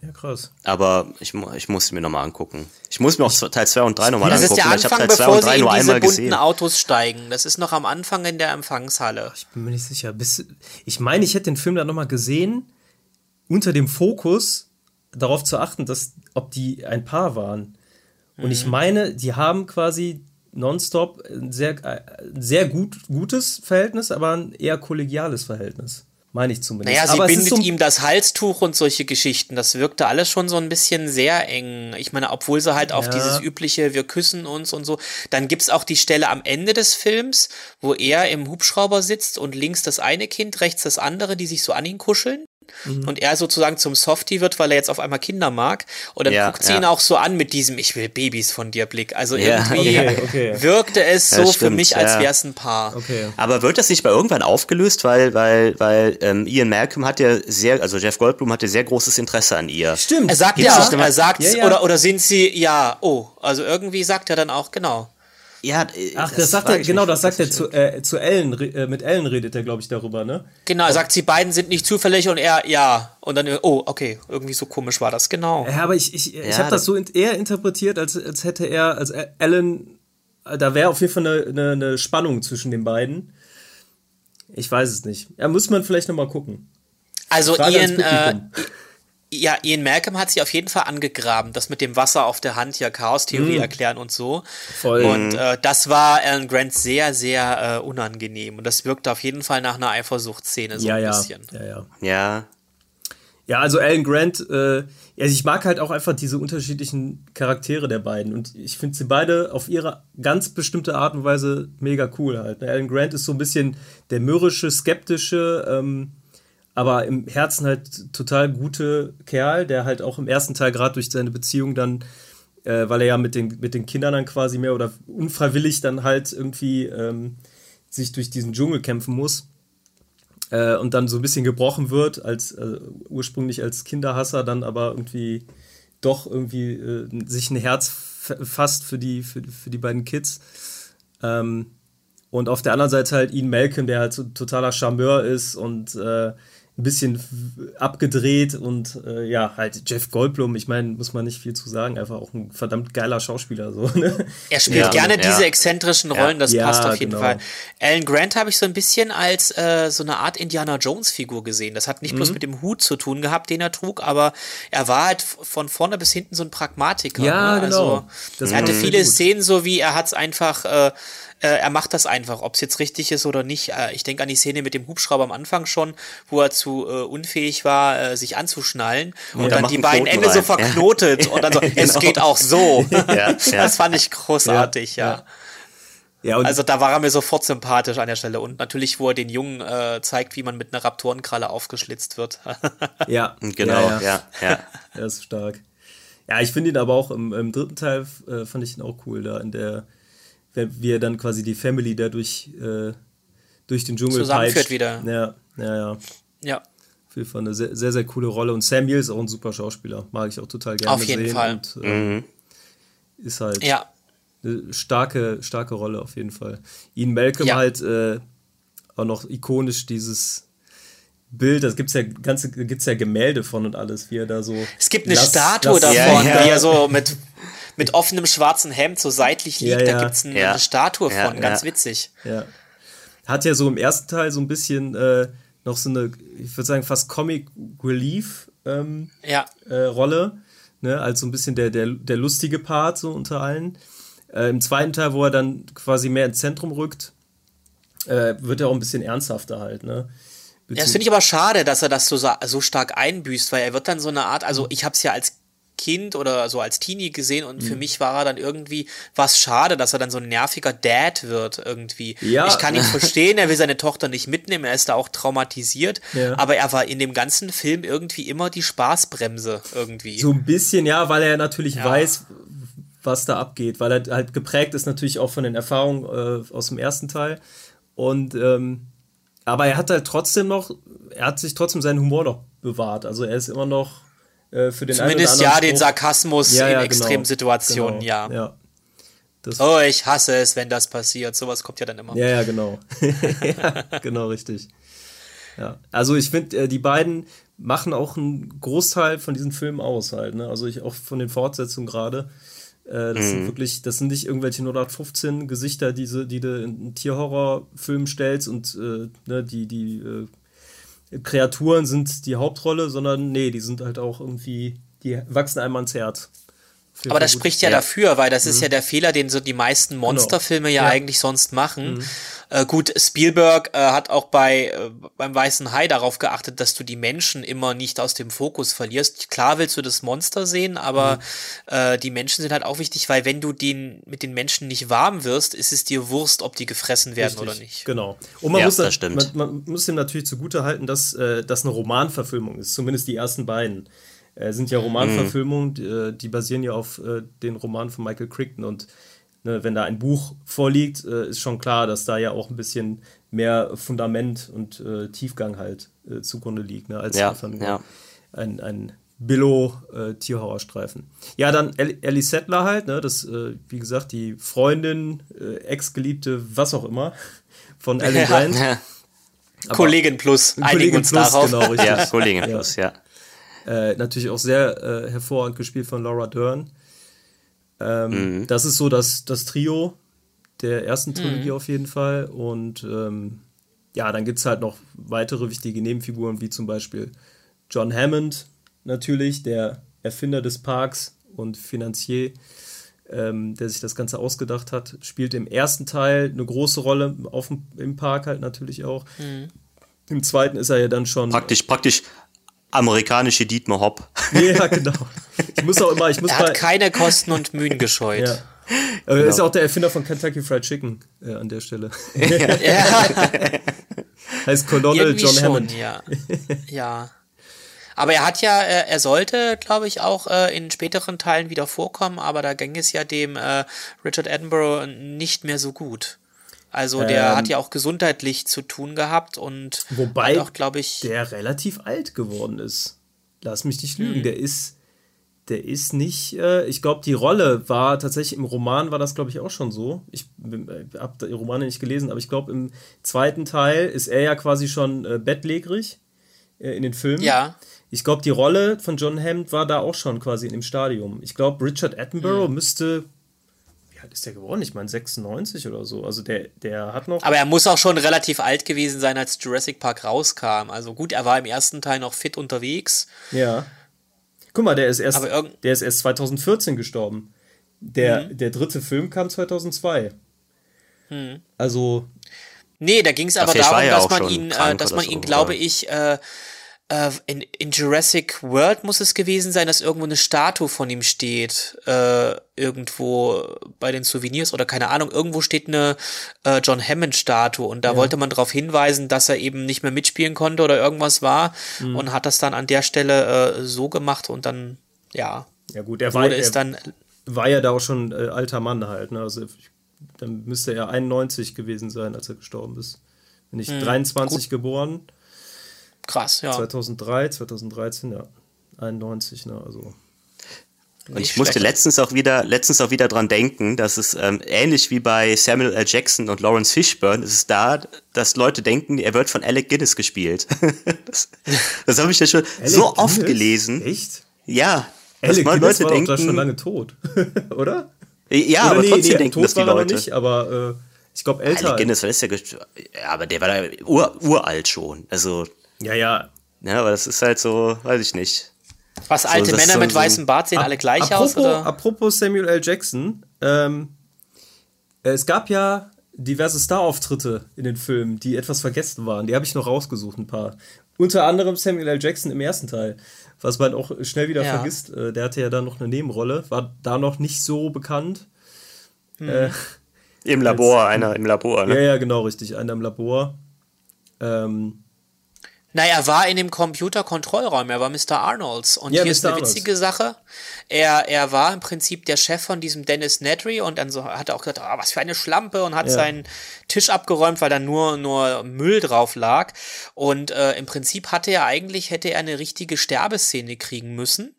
Ja, krass. Aber ich, ich muss mir nochmal angucken. Ich muss mir auch Teil 2 und 3 nochmal angucken. Das ist der Anfang, bevor sie in diese bunten gesehen. Autos steigen. Das ist noch am Anfang in der Empfangshalle. Ich bin mir nicht sicher. Bis, ich meine, ich hätte den Film da nochmal gesehen, unter dem Fokus darauf zu achten, dass, ob die ein Paar waren. Und mhm. ich meine, die haben quasi nonstop ein sehr, ein sehr gut, gutes Verhältnis, aber ein eher kollegiales Verhältnis. Meine ich zumindest. Naja, sie Aber bindet so ihm das Halstuch und solche Geschichten. Das wirkte alles schon so ein bisschen sehr eng. Ich meine, obwohl sie halt ja. auf dieses übliche, wir küssen uns und so. Dann gibt's auch die Stelle am Ende des Films, wo er im Hubschrauber sitzt und links das eine Kind, rechts das andere, die sich so an ihn kuscheln mhm. und er sozusagen zum Softie wird, weil er jetzt auf einmal Kinder mag. Und dann ja, guckt sie ja. ihn auch so an mit diesem Ich will Babys von dir Blick. Also irgendwie ja, okay, okay. wirkte es so für mich, als wäre es ein Paar. Okay. Aber wird das nicht bei irgendwann aufgelöst, weil, weil, weil ähm, Ian Malcolm hat ja sehr, also Jeff Goldblum hatte sehr großes Interesse an ihr. Stimmt. Er sagt ja, er sagt, Oder, oder sind sie, ja, oh, also irgendwie sagt er dann auch, genau. Ja, äh, Ach, das, das sagt er, genau, das sagt er zu, äh, zu Ellen, äh, mit Ellen redet er, glaube ich, darüber, ne? Genau, er sagt, sie beiden sind nicht zufällig und er, ja. Und dann, oh, okay, irgendwie so komisch war das, genau. Ja, aber ich, ich, ja, ich habe das so eher interpretiert, als, als hätte er, als Ellen, da wäre auf jeden Fall eine, eine, eine, Spannung zwischen den beiden. Ich weiß es nicht. Ja, muss man vielleicht nochmal gucken. Also Ian, äh, ja, Ian Malcolm hat sich auf jeden Fall angegraben, das mit dem Wasser auf der Hand ja Chaos-Theorie mm. erklären und so. Voll. Und mhm. äh, das war Alan Grant sehr, sehr äh, unangenehm. Und das wirkte auf jeden Fall nach einer Eifersuchtsszene so ja, ein ja. bisschen. Ja, ja. Ja. Ja, also Alan Grant, äh, also ich mag halt auch einfach diese unterschiedlichen Charaktere der beiden. Und ich finde sie beide auf ihre ganz bestimmte Art und Weise mega cool halt. Alan Grant ist so ein bisschen der mürrische, skeptische, ähm, aber im Herzen halt total gute Kerl, der halt auch im ersten Teil gerade durch seine Beziehung dann, äh, weil er ja mit den, mit den Kindern dann quasi mehr oder unfreiwillig dann halt irgendwie ähm, sich durch diesen Dschungel kämpfen muss äh, und dann so ein bisschen gebrochen wird, als äh, ursprünglich als Kinderhasser, dann aber irgendwie doch irgendwie äh, sich ein Herz fasst für die, für, für die beiden Kids. Ähm, und auf der anderen Seite halt Ian Malcolm, der halt so totaler Charmeur ist und äh, ein bisschen abgedreht und äh, ja, halt Jeff Goldblum, ich meine, muss man nicht viel zu sagen, einfach auch ein verdammt geiler Schauspieler. So, ne? Er spielt ja, gerne ja. diese exzentrischen Rollen, das passt auf jeden genau. Fall. Alan Grant habe ich so ein bisschen als äh, so eine Art Indiana Jones-Figur gesehen. Das hat nicht mhm. bloß mit dem Hut zu tun gehabt, den er trug, aber er war halt von vorne bis hinten so ein Pragmatiker. Ja, ne? genau. Also, das er hatte viele Szenen, so wie er hat es einfach. Äh, äh, er macht das einfach, ob es jetzt richtig ist oder nicht. Äh, ich denke an die Szene mit dem Hubschrauber am Anfang schon, wo er zu äh, unfähig war, äh, sich anzuschnallen und, und dann die beiden Ende rein. so verknotet ja. und dann so, genau. es geht auch so. Ja, das fand ich großartig, ja. Ja, also da war er mir sofort sympathisch an der Stelle. Und natürlich, wo er den Jungen äh, zeigt, wie man mit einer Raptorenkralle aufgeschlitzt wird. ja, genau, ja, ja. ja. Er ist stark. Ja, ich finde ihn aber auch im, im dritten Teil äh, fand ich ihn auch cool, da in der wie er dann quasi die Family da durch, äh, durch den Dschungel Zusammenführt peitscht. wieder. Ja, ja, ja. Ja. Auf jeden Fall eine sehr, sehr, sehr coole Rolle. Und Samuel ist auch ein super Schauspieler. Mag ich auch total gerne Auf jeden sehen. Fall. Und, äh, mhm. Ist halt ja. eine starke, starke Rolle auf jeden Fall. Ian Malcolm ja. halt äh, auch noch ikonisch dieses Bild, das gibt's ja ganze gibt's ja Gemälde von und alles, wie er da so. Es gibt eine lass, Statue lass, davon, ja, ja. wie er so mit mit offenem schwarzen Hemd so seitlich liegt. Ja, ja. Da gibt es ein, ja. eine Statue von, ganz witzig. Ja. Hat ja so im ersten Teil so ein bisschen äh, noch so eine, ich würde sagen, fast Comic Relief ähm, ja. äh, Rolle. Ne, als so ein bisschen der, der, der lustige Part so unter allen. Äh, Im zweiten Teil, wo er dann quasi mehr ins Zentrum rückt, äh, wird er auch ein bisschen ernsthafter halt, ne? Ja, das finde ich aber schade, dass er das so, so stark einbüßt, weil er wird dann so eine Art, also ich habe es ja als Kind oder so als Teenie gesehen und mhm. für mich war er dann irgendwie was schade, dass er dann so ein nerviger Dad wird irgendwie. Ja. Ich kann ihn verstehen, er will seine Tochter nicht mitnehmen, er ist da auch traumatisiert, ja. aber er war in dem ganzen Film irgendwie immer die Spaßbremse irgendwie. So ein bisschen, ja, weil er natürlich ja. weiß, was da abgeht, weil er halt geprägt ist natürlich auch von den Erfahrungen äh, aus dem ersten Teil und ähm, aber er hat halt trotzdem noch, er hat sich trotzdem seinen Humor noch bewahrt, also er ist immer noch äh, für den Zumindest ja, den Sarkasmus ja, ja, in genau, Extremsituationen, genau, ja. ja. Das oh, ich hasse es, wenn das passiert. Sowas kommt ja dann immer. Ja, ja, genau. ja, genau, richtig. Ja. Also ich finde, äh, die beiden machen auch einen Großteil von diesen Filmen aus halt. Ne? Also ich auch von den Fortsetzungen gerade. Äh, das mhm. sind wirklich, das sind nicht irgendwelche 0815 Gesichter, diese, die du in einen Tierhorrorfilm stellst und äh, ne, die, die äh, Kreaturen sind die Hauptrolle, sondern nee, die sind halt auch irgendwie, die wachsen einem ans Herz. Aber das spricht ja, ja, dafür, weil das mhm. ist ja der Fehler, den so die meisten genau. Monsterfilme genau. ja, ja, eigentlich sonst machen. Mhm. Äh, gut, Spielberg äh, hat auch bei äh, beim Weißen Hai darauf geachtet, dass du die Menschen immer nicht aus dem Fokus verlierst. Klar willst du das Monster sehen, aber mhm. äh, die Menschen sind halt auch wichtig, weil wenn du den mit den Menschen nicht warm wirst, ist es dir Wurst, ob die gefressen werden Richtig. oder nicht. Genau. Und man, ja, muss, da, man, man, muss ihm natürlich zugute halten, dass äh, das eine Romanverfilmung ist, zumindest die ersten beiden äh, sind ja Romanverfilmungen, die, äh, die, basieren ja auf äh, den Roman von Michael Crichton und ne, wenn da ein Buch vorliegt, äh, ist schon klar, dass da ja auch ein bisschen mehr Fundament und äh, Tiefgang halt äh, zugrunde liegt, ne, als ja, ja. ein, ein Billo-Tierhorrorstreifen. ja, dann Ellie Settler halt, ne, das, wie gesagt, die Freundin, Ex-Geliebte, was auch immer, von Alan Grant. Ja. Kollegin Plus, Kollegin Plus, darauf. genau, richtig. Ja, Kollegin Plus, ja. Äh, natürlich auch sehr äh, hervorragend gespielt von Laura Dern. Ähm, mhm. Das ist so das, das Trio der ersten Trilogie mhm. auf jeden Fall. Und ähm, ja, dann gibt es halt noch weitere wichtige Nebenfiguren, wie zum Beispiel John Hammond, natürlich, der Erfinder des Parks und Finanzier, ähm, der sich das Ganze ausgedacht hat, spielt im ersten Teil eine große Rolle auf dem, im Park halt natürlich auch. Mhm. Im zweiten ist er ja dann schon. Praktisch, praktisch amerikanische Dietmar Hopp. Ja, genau. Ich muss auch immer, ich muss er hat keine Kosten und Mühen gescheut. Ja. Aber genau. er ist auch der Erfinder von Kentucky Fried Chicken äh, an der Stelle. ja. heißt Colonel Irgendwie John schon, Hammond. Ja. ja. Aber er hat ja, äh, er sollte, glaube ich, auch äh, in späteren Teilen wieder vorkommen, aber da ging es ja dem äh, Richard Attenborough nicht mehr so gut. Also der ähm, hat ja auch gesundheitlich zu tun gehabt und wobei auch, glaube ich, der relativ alt geworden ist. Lass mich nicht lügen, hm. der ist der ist nicht, äh, ich glaube, die Rolle war tatsächlich im Roman war das, glaube ich, auch schon so. Ich äh, habe die Romane nicht gelesen, aber ich glaube, im zweiten Teil ist er ja quasi schon äh, bettlägerig. äh, in den Filmen. Ja. Ich glaube, die Rolle von John Hammond war da auch schon quasi in dem Stadium. Ich glaube, Richard Attenborough müsste. Wie alt ist der geworden? Ich meine 96 oder so. Also der, der hat noch. Aber er muss auch schon relativ alt gewesen sein, als Jurassic Park rauskam. Also gut, er war im ersten Teil noch fit unterwegs. Ja. Guck mal, der ist erst, Aber irgend- der ist erst 2014 gestorben. Der, der dritte Film kam 2002. Also, Nee, da ging es aber darum, dass man ihn, äh, dass man ihn, so, glaube ich, äh, äh, in, in Jurassic World muss es gewesen sein, dass irgendwo eine Statue von ihm steht, äh, irgendwo bei den Souvenirs oder keine Ahnung, irgendwo steht eine äh, John Hammond Statue und da wollte man darauf hinweisen, dass er eben nicht mehr mitspielen konnte oder irgendwas war Mhm. und hat das dann an der Stelle äh, so gemacht und dann, ja, ja gut, er war, er dann, war ja da auch schon äh, alter Mann halt. Ne? Also, ich, dann müsste er 91 gewesen sein, als er gestorben ist. Wenn nicht 23 geboren, krass, ja. 2003, 2013, ja. 91, ne? Also. Und ich musste letztens auch wieder, letztens auch wieder dran denken, dass es ähm, ähnlich wie bei Samuel L. Jackson und Lawrence Fishburne ist es da, dass Leute denken, er wird von Alec Guinness gespielt. das das habe ich ja schon so Alec oft Guinness? gelesen. Echt? Ja, Alec mal Guinness Leute war doch da denken, schon lange tot, oder? ja, oder aber trotzdem denken tot das die war er Leute. nicht, aber äh, ich glaube älter. Alec Guinness, was ist der, gest- ja, aber der war da ur, uralt schon. Also, Ja, ja. ja, aber das ist halt so, weiß ich nicht. Was alte ist Männer so- mit so- weißem Bart sehen alle gleich apropos, aus, oder? Apropos Samuel L. Jackson, ähm, äh, es gab ja diverse Star-Auftritte in den Filmen, die etwas vergessen waren. Die habe ich noch rausgesucht, ein paar. Unter anderem Samuel L. Jackson im ersten Teil, was man auch schnell wieder Ja. vergisst. Äh, der hatte ja dann noch eine Nebenrolle, war da noch nicht so bekannt. Äh, Im Labor, einer im Labor, ne? ja, ja, genau, richtig. Einer im Labor. Ähm, Na, er war in dem Computerkontrollraum, er war Mr. Arnolds. Und Ja, hier ist Mr. eine Arnolds. witzige Sache. Er, er war im Prinzip der Chef von diesem Dennis Nedry und dann so hat er auch gesagt, ah, was für eine Schlampe und hat Ja. seinen Tisch abgeräumt, weil da nur, nur Müll drauf lag. Und äh, im Prinzip hatte er eigentlich, hätte er eine richtige Sterbeszene kriegen müssen.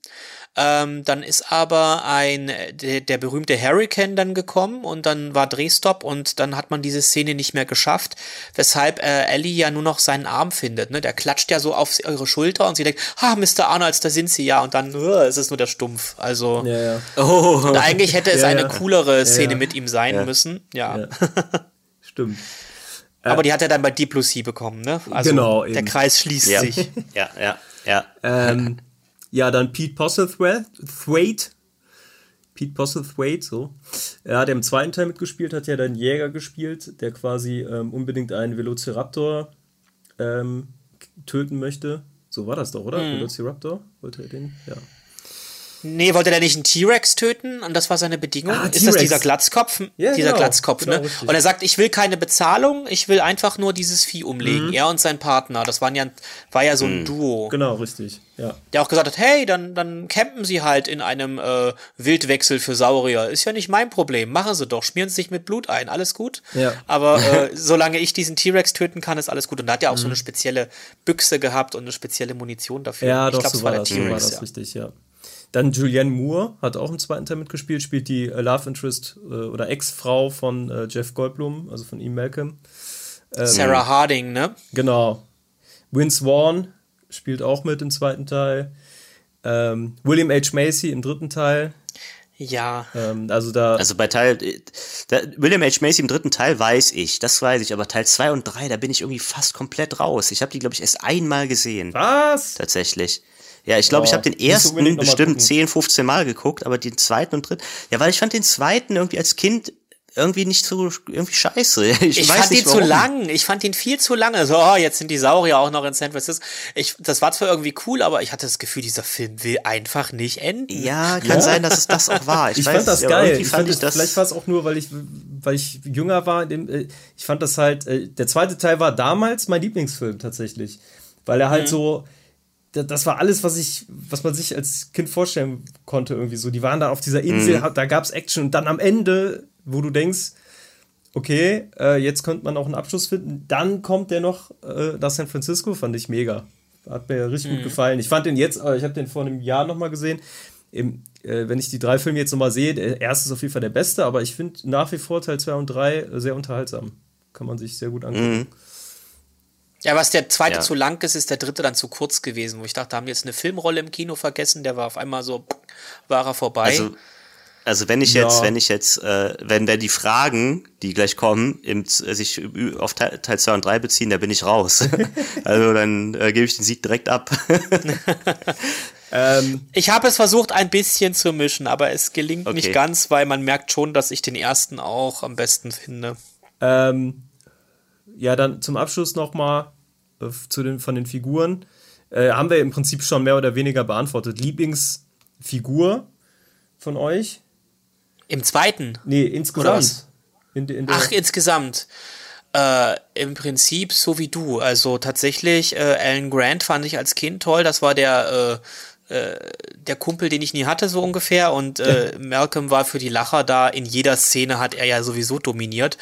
Ähm, dann ist aber ein der, der berühmte Hurricane dann gekommen und dann war Drehstopp und dann hat man diese Szene nicht mehr geschafft, weshalb äh, Ellie ja nur noch seinen Arm findet. Ne? Der klatscht ja so auf ihre Schulter und sie denkt, ah, Mr. Arnolds, da sind sie ja und dann uh, ist es nur der Stumpf. Also ja, ja. Oh, und eigentlich hätte es Ja, eine ja. coolere Szene ja. mit ihm sein müssen. Ja. Ja. Stimmt. Aber die hat er dann bei Deep Blue Sea bekommen, ne? Also Genau, der eben. Kreis schließt ja. sich. ja, ja, ja. Ähm, ja, dann Pete Postlethwaite. Pete Postlethwaite, so. Er hat im zweiten Teil mitgespielt, hat ja dann Jäger gespielt, der quasi ähm, unbedingt einen Velociraptor ähm, töten möchte. So war das doch, oder? Mhm. Velociraptor? Wollte er den? Ja. Nee, wollte der nicht einen T-Rex töten? Und das war seine Bedingung? Ah, ist das T-Rex. dieser Glatzkopf? Ja, dieser genau. Glatzkopf, Genau, ne? richtig. Und er sagt, ich will keine Bezahlung, ich will einfach nur dieses Vieh umlegen. Mhm. Er und sein Partner. Das waren ja, war ja so ein Duo. Genau, richtig. Ja. Der auch gesagt hat, hey, dann, dann campen sie halt in einem äh, Wildwechsel für Saurier. Ist ja nicht mein Problem. Machen sie doch. Schmieren sie sich mit Blut ein. Alles gut. Ja. Aber äh, solange ich diesen T-Rex töten kann, ist alles gut. Und da hat er auch so Mhm. eine spezielle Büchse gehabt und eine spezielle Munition dafür. Ja, ich doch, glaub, so es war der das, so war T-Rex, das ja. richtig, ja. Dann Julianne Moore hat auch im zweiten Teil mitgespielt, spielt die äh, Love Interest äh, oder Ex-Frau von äh, Jeff Goldblum, also von ihm Malcolm. Sarah Harding, ne? Genau. Vince Vaughn spielt auch mit im zweiten Teil. Ähm, William H. Macy im dritten Teil. Ja. Ähm, also da. Also bei Teil, äh, da, William H. Macy im dritten Teil weiß ich, das weiß ich, aber Teil 2 und 3, da bin ich irgendwie fast komplett raus. Ich habe die, glaube ich, erst einmal gesehen. was? Tatsächlich. Ja, ich glaube, ich Oh, habe den musst du ersten bestimmt gucken. 10, 15 Mal geguckt, aber den zweiten und dritten. Ja, weil ich fand den zweiten irgendwie als Kind irgendwie nicht so irgendwie scheiße. Ich, Ich weiß fand ihn zu lang. Ich fand ihn viel zu lange. So, oh, jetzt sind die Saurier auch noch in San Francisco. Ich, das war zwar irgendwie cool, aber ich hatte das Gefühl, dieser Film will einfach nicht enden. Ja, kann sein, dass es das auch war. Ich weiß fand das geil. Ich fand ich das, vielleicht war es auch nur, weil ich, weil ich jünger war. äh, ich fand das halt. Äh, der zweite Teil war damals mein Lieblingsfilm tatsächlich, weil er halt so. Da- Das war alles, was ich, was man sich als Kind vorstellen konnte irgendwie so. Die waren da auf dieser Insel, da gab es Action und dann am Ende, wo du denkst, okay, äh, jetzt könnte man auch einen Abschluss finden. Dann kommt der noch äh, nach San Francisco, fand ich mega. Hat mir richtig gut gefallen. Ich fand den jetzt, äh, ich habe den vor einem Jahr nochmal gesehen. Im, äh, wenn ich die drei Filme jetzt nochmal sehe, der erste ist auf jeden Fall der beste, aber ich finde nach wie vor Teil 2 und 3 sehr unterhaltsam. Kann man sich sehr gut angucken. Ja, was der zweite Ja. zu lang ist, ist der dritte dann zu kurz gewesen, wo ich dachte, da haben die jetzt eine Filmrolle im Kino vergessen, der war auf einmal so, war er vorbei. Also, also wenn ich Ja. jetzt, wenn ich jetzt, äh, wenn, wenn die Fragen, die gleich kommen, im, sich auf Teil, Teil 2 und 3 beziehen, da bin ich raus. also dann äh, gebe ich den Sieg direkt ab. Ähm, ich habe es versucht, ein bisschen zu mischen, aber es gelingt Okay. nicht ganz, weil man merkt schon, dass ich den ersten auch am besten finde. ähm, ja, dann zum Abschluss nochmal äh, zu den, von den Figuren. Äh, haben wir im Prinzip schon mehr oder weniger beantwortet. Lieblingsfigur von euch? Im zweiten. Nee, insgesamt. In, in Ach, insgesamt. Äh, Im Prinzip so wie du. Also tatsächlich, äh, Alan Grant fand ich als Kind toll. Das war der, äh, äh, der Kumpel, den ich nie hatte, so ungefähr. Und äh, Malcolm war für die Lacher da. In jeder Szene hat er ja sowieso dominiert.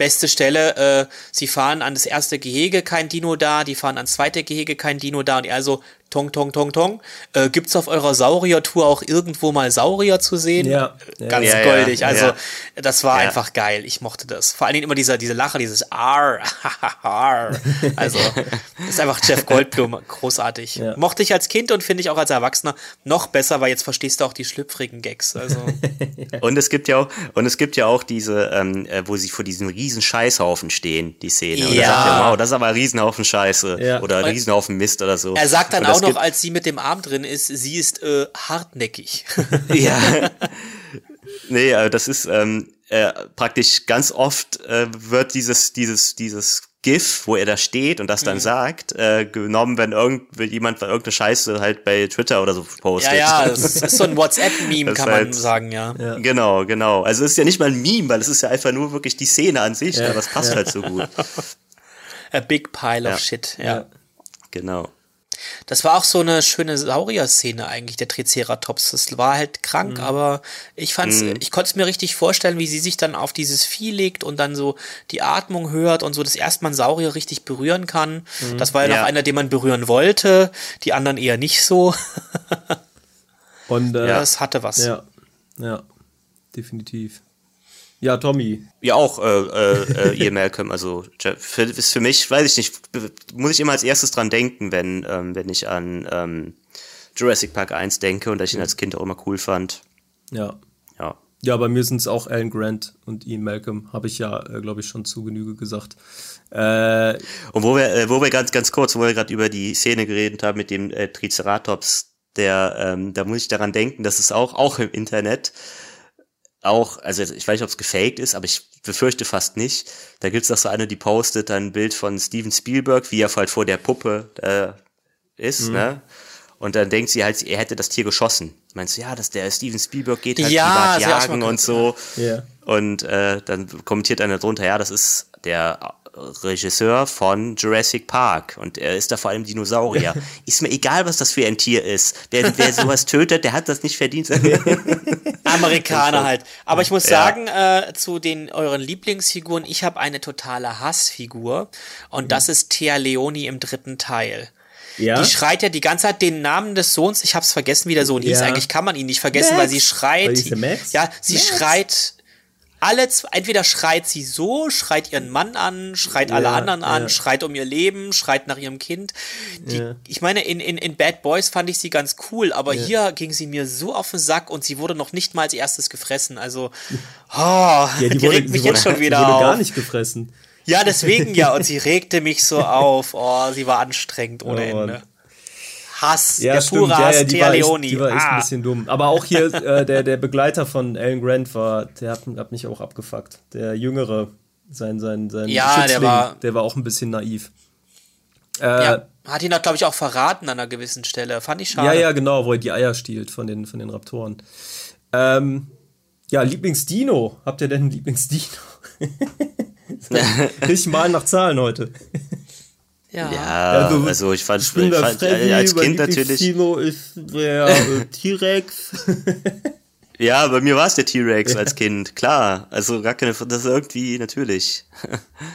Beste Stelle, äh, sie fahren an das erste Gehege, kein Dino da, die fahren ans zweite Gehege, kein Dino da und er so, tong, tong, tong, tong. Äh, gibt's auf eurer Saurier-Tour auch irgendwo mal Saurier zu sehen? Ja, Äh, ja, Ganz ja, ja, goldig. Also, ja. das war Ja. einfach geil. Ich mochte das. Vor allen Dingen immer dieser, diese Lache, dieses R. Also, das ist einfach Jeff Goldblum. Großartig. Ja. Mochte ich als Kind und finde ich auch als Erwachsener noch besser, weil jetzt verstehst du auch die schlüpfrigen Gags. Also, Und es gibt ja auch, und es gibt ja auch diese, ähm, äh, wo sie vor diesem riesen Scheißhaufen stehen, die Szene. Und Ja. sagt er, wow, das ist aber ein Riesenhaufen Scheiße. Ja. Oder ein Riesenhaufen Mist oder so. er sagt dann das auch noch, als sie mit dem Arm drin ist, sie ist äh, hartnäckig. Ja. nee, äh, das ist ähm, äh, praktisch ganz oft äh, wird dieses, dieses, dieses GIF, wo er da steht und das Mhm. dann sagt, äh, genommen, wenn irgendjemand irgendeine Scheiße halt bei Twitter oder so postet. ja, ja, das ist so ein WhatsApp-Meme, kann ist man halt- sagen, ja. Genau, genau. Also es ist ja nicht mal ein Meme, weil es ist ja einfach nur wirklich die Szene an sich, Ja, aber es passt ja. halt so gut. A big pile Ja. of shit, ja. ja. Genau. Das war auch so eine schöne Saurier-Szene eigentlich, der Triceratops. Das war halt krank, Mhm. aber ich fand's, ich konnte es mir richtig vorstellen, wie sie sich dann auf dieses Vieh legt und dann so die Atmung hört und so das erste Mal einen Saurier richtig berühren kann. Das war ja, Mhm. Ja. noch einer, den man berühren wollte, die anderen eher nicht so. Und äh, Das hatte was. ja, ja, definitiv. Ja, Tommy. Ja, auch äh, äh, äh, ihr Malcolm, also für, ist für mich, weiß ich nicht, muss ich immer als erstes dran denken, wenn, ähm, wenn ich an ähm, Jurassic Park 1 denke und dass ich ihn als Kind auch immer cool fand. Ja. Ja. Ja, bei mir sind es auch Alan Grant und Ian Malcolm, habe ich ja, äh, glaube ich, schon zu Genüge gesagt. Äh, Und wo wir, äh, wo wir ganz, ganz kurz, wo wir gerade über die Szene geredet haben mit dem äh, Triceratops, der, ähm, da muss ich daran denken, dass es auch, auch im Internet auch, also ich weiß nicht, ob es gefaked ist, aber ich befürchte fast nicht. Da gibt's doch so eine, die postet dann ein Bild von Steven Spielberg, wie er halt vor der Puppe äh, ist, ne? Und dann denkt sie halt, er hätte das Tier geschossen. Meinst du, ja, dass der Steven Spielberg geht halt Ja, privat jagen und so. Ja. Und äh, dann kommentiert einer drunter, ja, das ist der Regisseur von Jurassic Park und er ist da vor allem Dinosaurier. Ist mir egal, was das für ein Tier ist. Wer, wer sowas tötet, der hat das nicht verdient. Amerikaner halt. Aber ich muss Ja. sagen, äh, zu den euren Lieblingsfiguren, ich habe eine totale Hassfigur und das ist Thea Leoni im dritten Teil. ja. Die schreit ja die ganze Zeit den Namen des Sohns. Ich hab's vergessen, wie der Sohn hieß. Ja. Eigentlich kann man ihn nicht vergessen, Max. weil sie schreit. Hieß? Ja, sie Max. schreit. Alle, entweder schreit sie so, schreit ihren Mann an, schreit alle Ja, anderen an, ja. schreit um ihr Leben, schreit nach ihrem Kind. Die, Ja. Ich meine, in, in, in Bad Boys fand ich sie ganz cool, aber hier ging sie mir so auf den Sack und sie wurde noch nicht mal als erstes gefressen. Also, oh, ja, die, regt mich sie jetzt wurde, schon wieder sie wurde auf. gar nicht gefressen. Ja, deswegen ja. Und sie regte mich so auf. Oh, sie war anstrengend ohne Oh. Ende. Hass, Ja, der stimmt. pure Ja, Hass, ja, die, Thea war echt, Leoni. die war echt ah. ein bisschen dumm. Aber auch hier äh, der, der Begleiter von Alan Grant war, der hat, hat mich auch abgefuckt. Der Jüngere, sein, sein, sein Ja, der Schützling, war- der war auch ein bisschen naiv. Äh, ja, hat ihn, glaube ich, auch verraten an einer gewissen Stelle. Fand ich schade. Ja, ja, genau, wo er die Eier stiehlt von den, von den Raptoren. Ähm, ja, Lieblingsdino. Habt ihr denn einen Lieblingsdino? Richtig mal nach Zahlen heute. Ja. Ja, Also, also, ich fand, Ich der fand Freddy, äh, als Kind natürlich. Lieblingsdino ist der äh, T-Rex. Ja, bei mir war es der T-Rex als Kind, klar. Also gar keine, das ist irgendwie natürlich.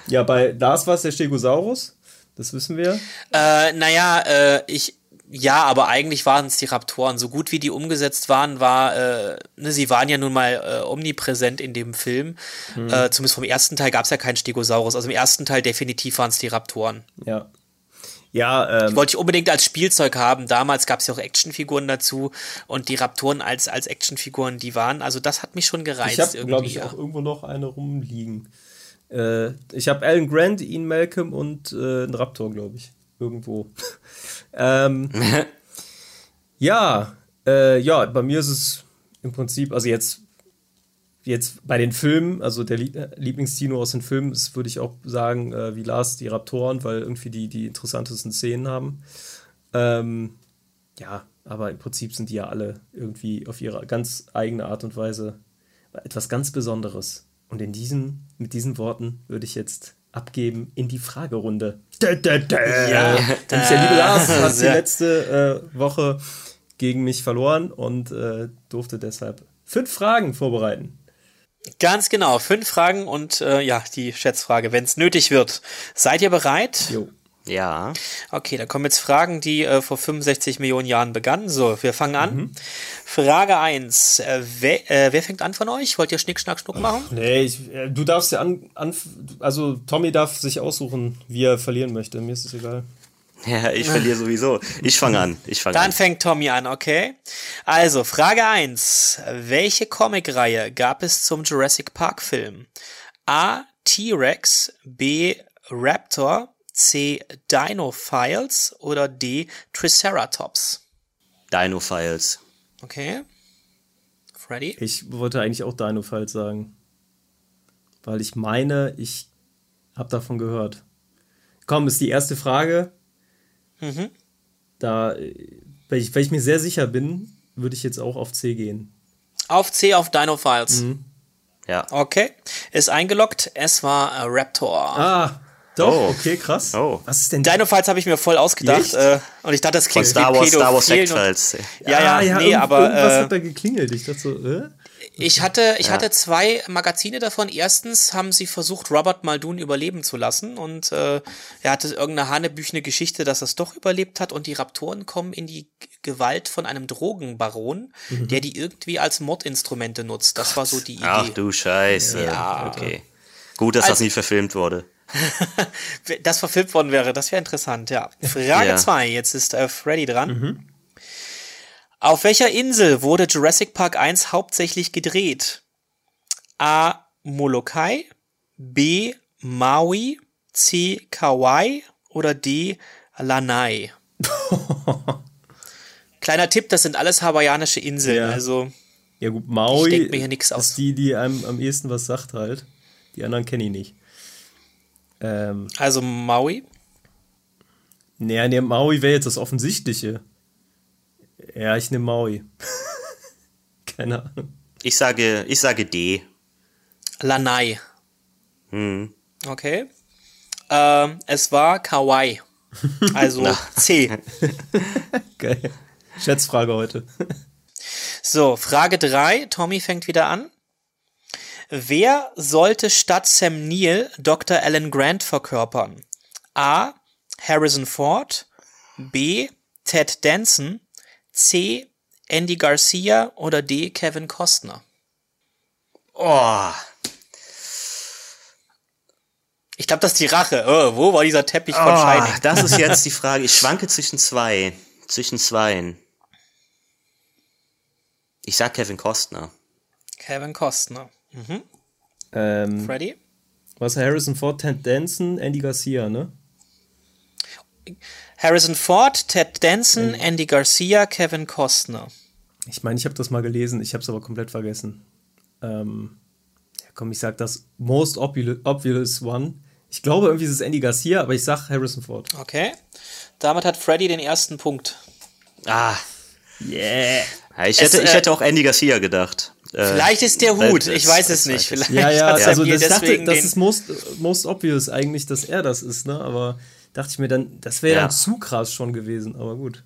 ja, bei Lars war es der Stegosaurus. Das wissen wir. Äh, naja, äh, ich. Ja, aber eigentlich waren es die Raptoren. So gut wie die umgesetzt waren, war, äh, ne, sie waren ja nun mal äh, omnipräsent in dem Film. Hm. Äh, zumindest vom ersten Teil gab es ja keinen Stegosaurus. Also im ersten Teil definitiv waren es die Raptoren. Ja. Ja, ähm, Die wollte ich unbedingt als Spielzeug haben. Damals gab es ja auch Actionfiguren dazu und die Raptoren als, als Actionfiguren, die waren, also das hat mich schon gereizt ich habe, glaube ich, ja. auch irgendwo noch eine rumliegen. Äh, ich habe Alan Grant, Ian Malcolm und äh, einen Raptor, glaube ich. Irgendwo. ähm, ja, äh, ja, bei mir ist es im Prinzip, also jetzt, jetzt bei den Filmen, also der äh, Lieblingstino aus den Filmen ist, würde ich auch sagen, äh, wie Lars, die Raptoren, weil irgendwie die, die interessantesten Szenen haben. Ähm, ja, aber im Prinzip sind die ja alle irgendwie auf ihre ganz eigene Art und Weise etwas ganz Besonderes. Und in diesen, mit diesen Worten würde ich jetzt abgeben in die Fragerunde. Dä, dä, dä. Ja. Denn der liebe Lars hat die letzte äh, Woche gegen mich verloren und äh, durfte deshalb fünf Fragen vorbereiten. Ganz genau, fünf Fragen und äh, ja, die Schätzfrage, wenn es nötig wird. Seid ihr bereit? Jo. Ja. Okay, da kommen jetzt Fragen, die äh, vor 65 Millionen Jahren begannen. So, wir fangen an. Frage 1. Äh, wer, äh, wer fängt an von euch? Wollt ihr Schnick, Schnack, Schnuck machen? Nee, ich, äh, du darfst ja an, an. Also, Tommy darf sich aussuchen, wie er verlieren möchte. Mir ist es egal. Ja, ich verliere sowieso. Ich fange an. Ich fange Dann an. fängt Tommy an, okay? Also, Frage 1. Welche Comicreihe gab es zum Jurassic Park Film? A. T-Rex, B. Raptor, C. Dino Files oder D. Triceratops? Dino Files. Okay. Freddy? Ich wollte eigentlich auch Dino Files sagen. Weil ich meine, ich habe davon gehört. Komm, ist die erste Frage. Mhm. Da, weil ich, weil ich mir sehr sicher bin, würde ich jetzt auch auf C gehen. Auf C, auf Dino Files. Ja. Okay. Ist eingeloggt. Es war äh, Raptor. Ah, doch, Oh. okay, krass. Oh. Was ist denn Dino Files habe ich mir voll ausgedacht. Äh, und ich dachte, das Von klingt Star wie Wars, Star Wars und- Sex-Files. Ja, ja, Ah, nee, aber Irgendwas äh, hat da geklingelt. Ich dachte so, äh? ich hatte, ich hatte zwei Magazine davon. Erstens haben sie versucht, Robert Muldoon überleben zu lassen und äh, er hatte irgendeine hanebüchene Geschichte, dass er es doch überlebt hat und die Raptoren kommen in die Gewalt von einem Drogenbaron, Mhm. der die irgendwie als Mordinstrumente nutzt. Das war so die Idee. Ach du Scheiße. Ja. Okay. Gut, dass Als- das nie verfilmt wurde. das verfilmt worden wäre, das wäre interessant, ja. Frage Ja. 2, jetzt ist äh, Freddy dran. Auf welcher Insel wurde Jurassic Park 1 hauptsächlich gedreht? A. Molokai, B. Maui, C. Kauai oder D. Lanai? Kleiner Tipp, das sind alles hawaiianische Inseln, Ja. also Ja gut, Maui Ich mir hier nix aus. ist die, die einem am ehesten was sagt halt. Die anderen kenne ich nicht. Ähm, also Maui. nee, nee, Maui wäre jetzt das Offensichtliche. Ja, ich nehme Maui. Keine Ahnung. Ich sage, ich sage D. Lanai. Hm. Okay. Ähm, es war Kawaii. Also C. Geil. Schätzfrage heute. So, Frage 3. Tommy fängt wieder an. Wer sollte statt Sam Neill Dr. Alan Grant verkörpern? A. Harrison Ford. B. Ted Danson. C. Andy Garcia oder D. Kevin Costner? Oh. Ich glaube, das ist die Rache. Oh, wo war dieser Teppich von oh Shining? das ist jetzt die Frage. Ich schwanke zwischen zwei. Zwischen zweien. Ich sag Kevin Costner. Kevin Costner. Ähm, Freddy? was Harrison Ford, Ted Danson, Andy Garcia, ne? Harrison Ford, Ted Danson, Andy Garcia, Kevin Costner. Ich meine, ich habe das mal gelesen, ich habe es aber komplett vergessen. Ähm, ja, komm, ich sag das most obvious, one. Ich glaube, irgendwie ist es Andy Garcia, aber ich sag Harrison Ford. Okay. Damit hat Freddy den ersten Punkt. Ah. Yeah. Ja, ich, Es, hätte, ich äh, hätte auch Andy Garcia gedacht. Äh, Vielleicht ist der Hut, ich weiß es nicht. Vielleicht Ja, ja, also das, dachte, das ist most, most obvious eigentlich, dass er das ist, ne? Aber dachte ich mir dann, das wäre Ja. dann zu krass schon gewesen, aber gut.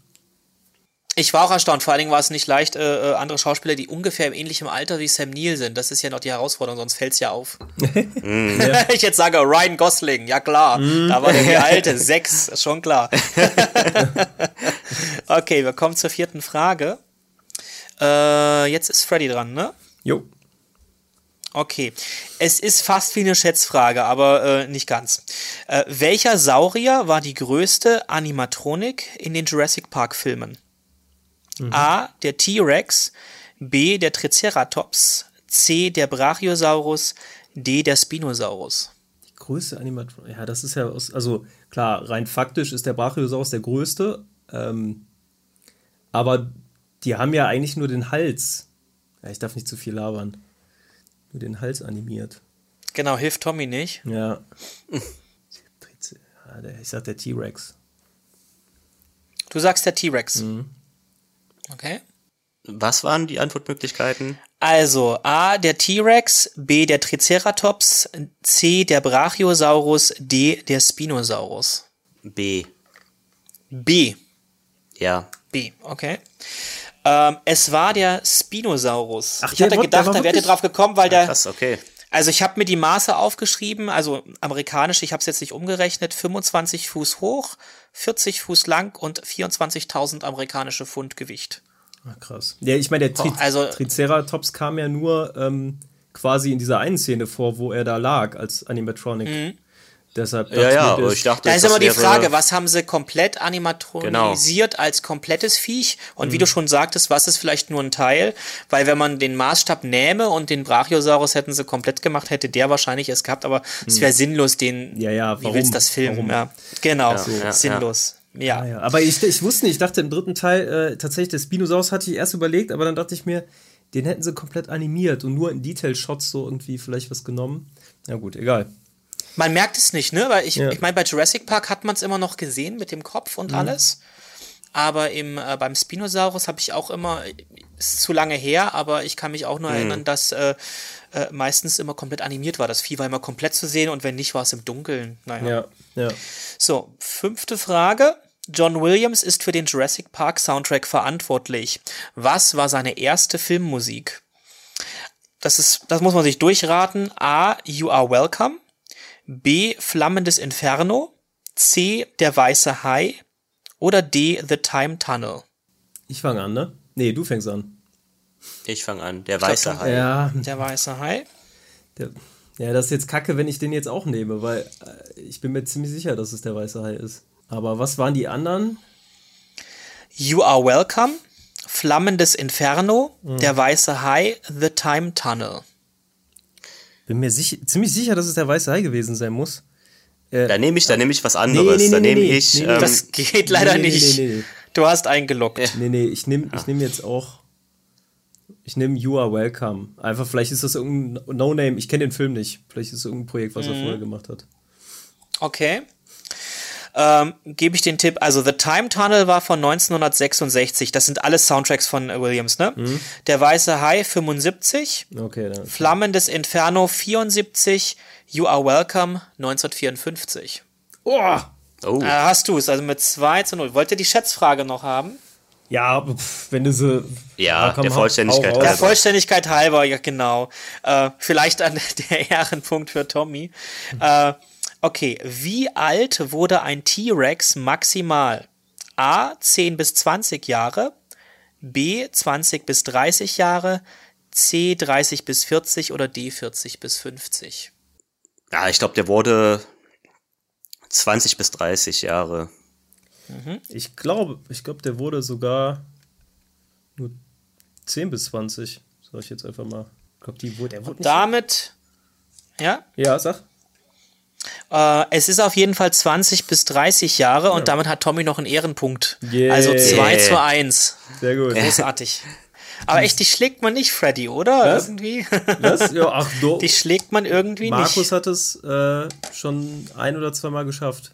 Ich war auch erstaunt, vor allen Dingen war es nicht leicht, äh, äh, andere Schauspieler, die ungefähr im ähnlichen Alter wie Sam Neill sind. Das ist ja noch die Herausforderung, sonst fällt's ja auf. ich jetzt sage Ryan Gosling, ja klar. Da war der alte, sechs, schon klar. okay, wir kommen zur vierten Frage. Äh, jetzt ist Freddy dran, ne? Jo. Okay. Es ist fast wie eine Schätzfrage, aber äh, nicht ganz. Äh, welcher Saurier war die größte Animatronik in den Jurassic Park Filmen? A. Der T-Rex. B. Der Triceratops. C. Der Brachiosaurus. D. Der Spinosaurus. Die größte Animatron. Ja, das ist ja aus, also klar, rein faktisch ist der Brachiosaurus der größte. Ähm, aber die haben ja eigentlich nur den Hals. Ja, ich darf nicht zu viel labern. Nur den Hals animiert. Genau, hilft Tommy nicht. Ja. Der- Ich sag der T-Rex. Du sagst der T-Rex. Okay. Was waren die Antwortmöglichkeiten? Also A, der T-Rex, B, der Triceratops, C, der Brachiosaurus, D, der Spinosaurus. B. B. Ja. B, okay. Ähm, es war der Spinosaurus. Ach, ich hatte gedacht, da wärt ihr drauf gekommen, weil der. Krass, okay. Also ich habe mir die Maße aufgeschrieben, also amerikanisch, ich habe es jetzt nicht umgerechnet, 25 Fuß hoch, 40 Fuß lang und 24.000 amerikanische Pfund Gewicht. Ah, krass. Ja, ich meine, der Tri also- Triceratops kam ja nur ähm, quasi in dieser einen Szene vor, wo er da lag als Animatronic. Deshalb dachte Ja, ja, aber ich dachte, Da ist immer die Frage, was haben sie komplett animatronisiert als komplettes Viech? Und wie du schon sagtest, was ist vielleicht nur ein Teil? Weil wenn man den Maßstab nähme und den Brachiosaurus hätten sie komplett gemacht, hätte der wahrscheinlich es gehabt, aber es wäre sinnlos, den, Ja, ja, wie warum? willst du das filmen? Warum? Ja, genau, Ja, ja, sinnlos. Ja. Ja. Aber ich, ich wusste nicht, ich dachte im dritten Teil äh, tatsächlich, der Spinosaurus hatte ich erst überlegt, aber dann dachte ich mir, den hätten sie komplett animiert und nur in Detail-Shots so irgendwie vielleicht was genommen. Na gut, egal. Man merkt es nicht, ne? Weil ich, Ja. ich meine, bei Jurassic Park hat man es immer noch gesehen mit dem Kopf und alles. Aber im, äh, beim Spinosaurus habe ich auch immer, ist zu lange her, aber ich kann mich auch nur erinnern, dass äh, äh, meistens immer komplett animiert war. Das Vieh war immer komplett zu sehen und wenn nicht, war es im Dunkeln. Naja. Ja, ja. So, fünfte Frage. John Williams ist für den Jurassic Park Soundtrack verantwortlich. Was war seine erste Filmmusik? Das ist, das muss man sich durchraten. A. You Are Welcome. B. Flammendes Inferno. C. Der weiße Hai. Oder D. The Time Tunnel. Ich fange an, ne? Nee, du fängst an. Ich fange an. Der weiße Hai. Ja, Der weiße Hai. der, ja, das ist jetzt kacke, wenn ich den jetzt auch nehme, weil äh, ich bin mir ziemlich sicher, dass es der weiße Hai ist. Aber was waren die anderen? You Are Welcome. Flammendes Inferno. Der weiße Hai. The Time Tunnel. Bin mir sich, ziemlich sicher, dass es der weiße Hai gewesen sein muss. Da nehme ich, da nehme ich was anderes. nee, nee, da nehme nee, ich. ähm, Das geht leider nee, nee, nicht. nee, nee. Du hast eingeloggt. Nee, nee, ich nehme ich nehm jetzt auch. Ich nehme You Are Welcome. Einfach, vielleicht ist das irgendein No-Name. Ich kenne den Film nicht. Vielleicht ist es irgendein Projekt, was er Mhm. vorher gemacht hat. Okay. Ähm, Gebe ich den Tipp. Also The Time Tunnel war von 1966. Das sind alles Soundtracks von äh, Williams, ne? Mhm. Der Weiße Hai 75. Okay, dann. Flammendes Inferno 74. You Are Welcome 1954. Oh! oh, Äh, hast du es, also mit 2 zu 0. Wollt ihr die Schätzfrage noch haben? Ja, wenn du so. Ja, der Vollständigkeit raus. Der halber. Vollständigkeit halber, ja genau. Äh, vielleicht an der Ehrenpunkt für Tommy. Äh, okay, wie alt wurde ein T-Rex maximal? A 10 bis 20 Jahre, B 20 bis 30 Jahre, C 30 bis 40 oder D 40 bis 50. ja, ich glaube, der wurde 20 bis 30 Jahre. Ich glaube, ich glaube, der wurde sogar nur 10 bis 20. Sag ich jetzt einfach mal. Ich glaube, die wurde. Der wurde nicht, Damit, ja, ja, sag. Äh, es ist auf jeden Fall 20 bis 30 Jahre und damit hat Tommy noch einen Ehrenpunkt. Yeah. Also 2 zu 1. Sehr gut. Großartig. Aber echt, die schlägt man nicht, Freddy, oder? Was? Irgendwie. Was? Ja, ach, do, Die schlägt man irgendwie Markus nicht. hat es äh, schon ein oder zweimal geschafft.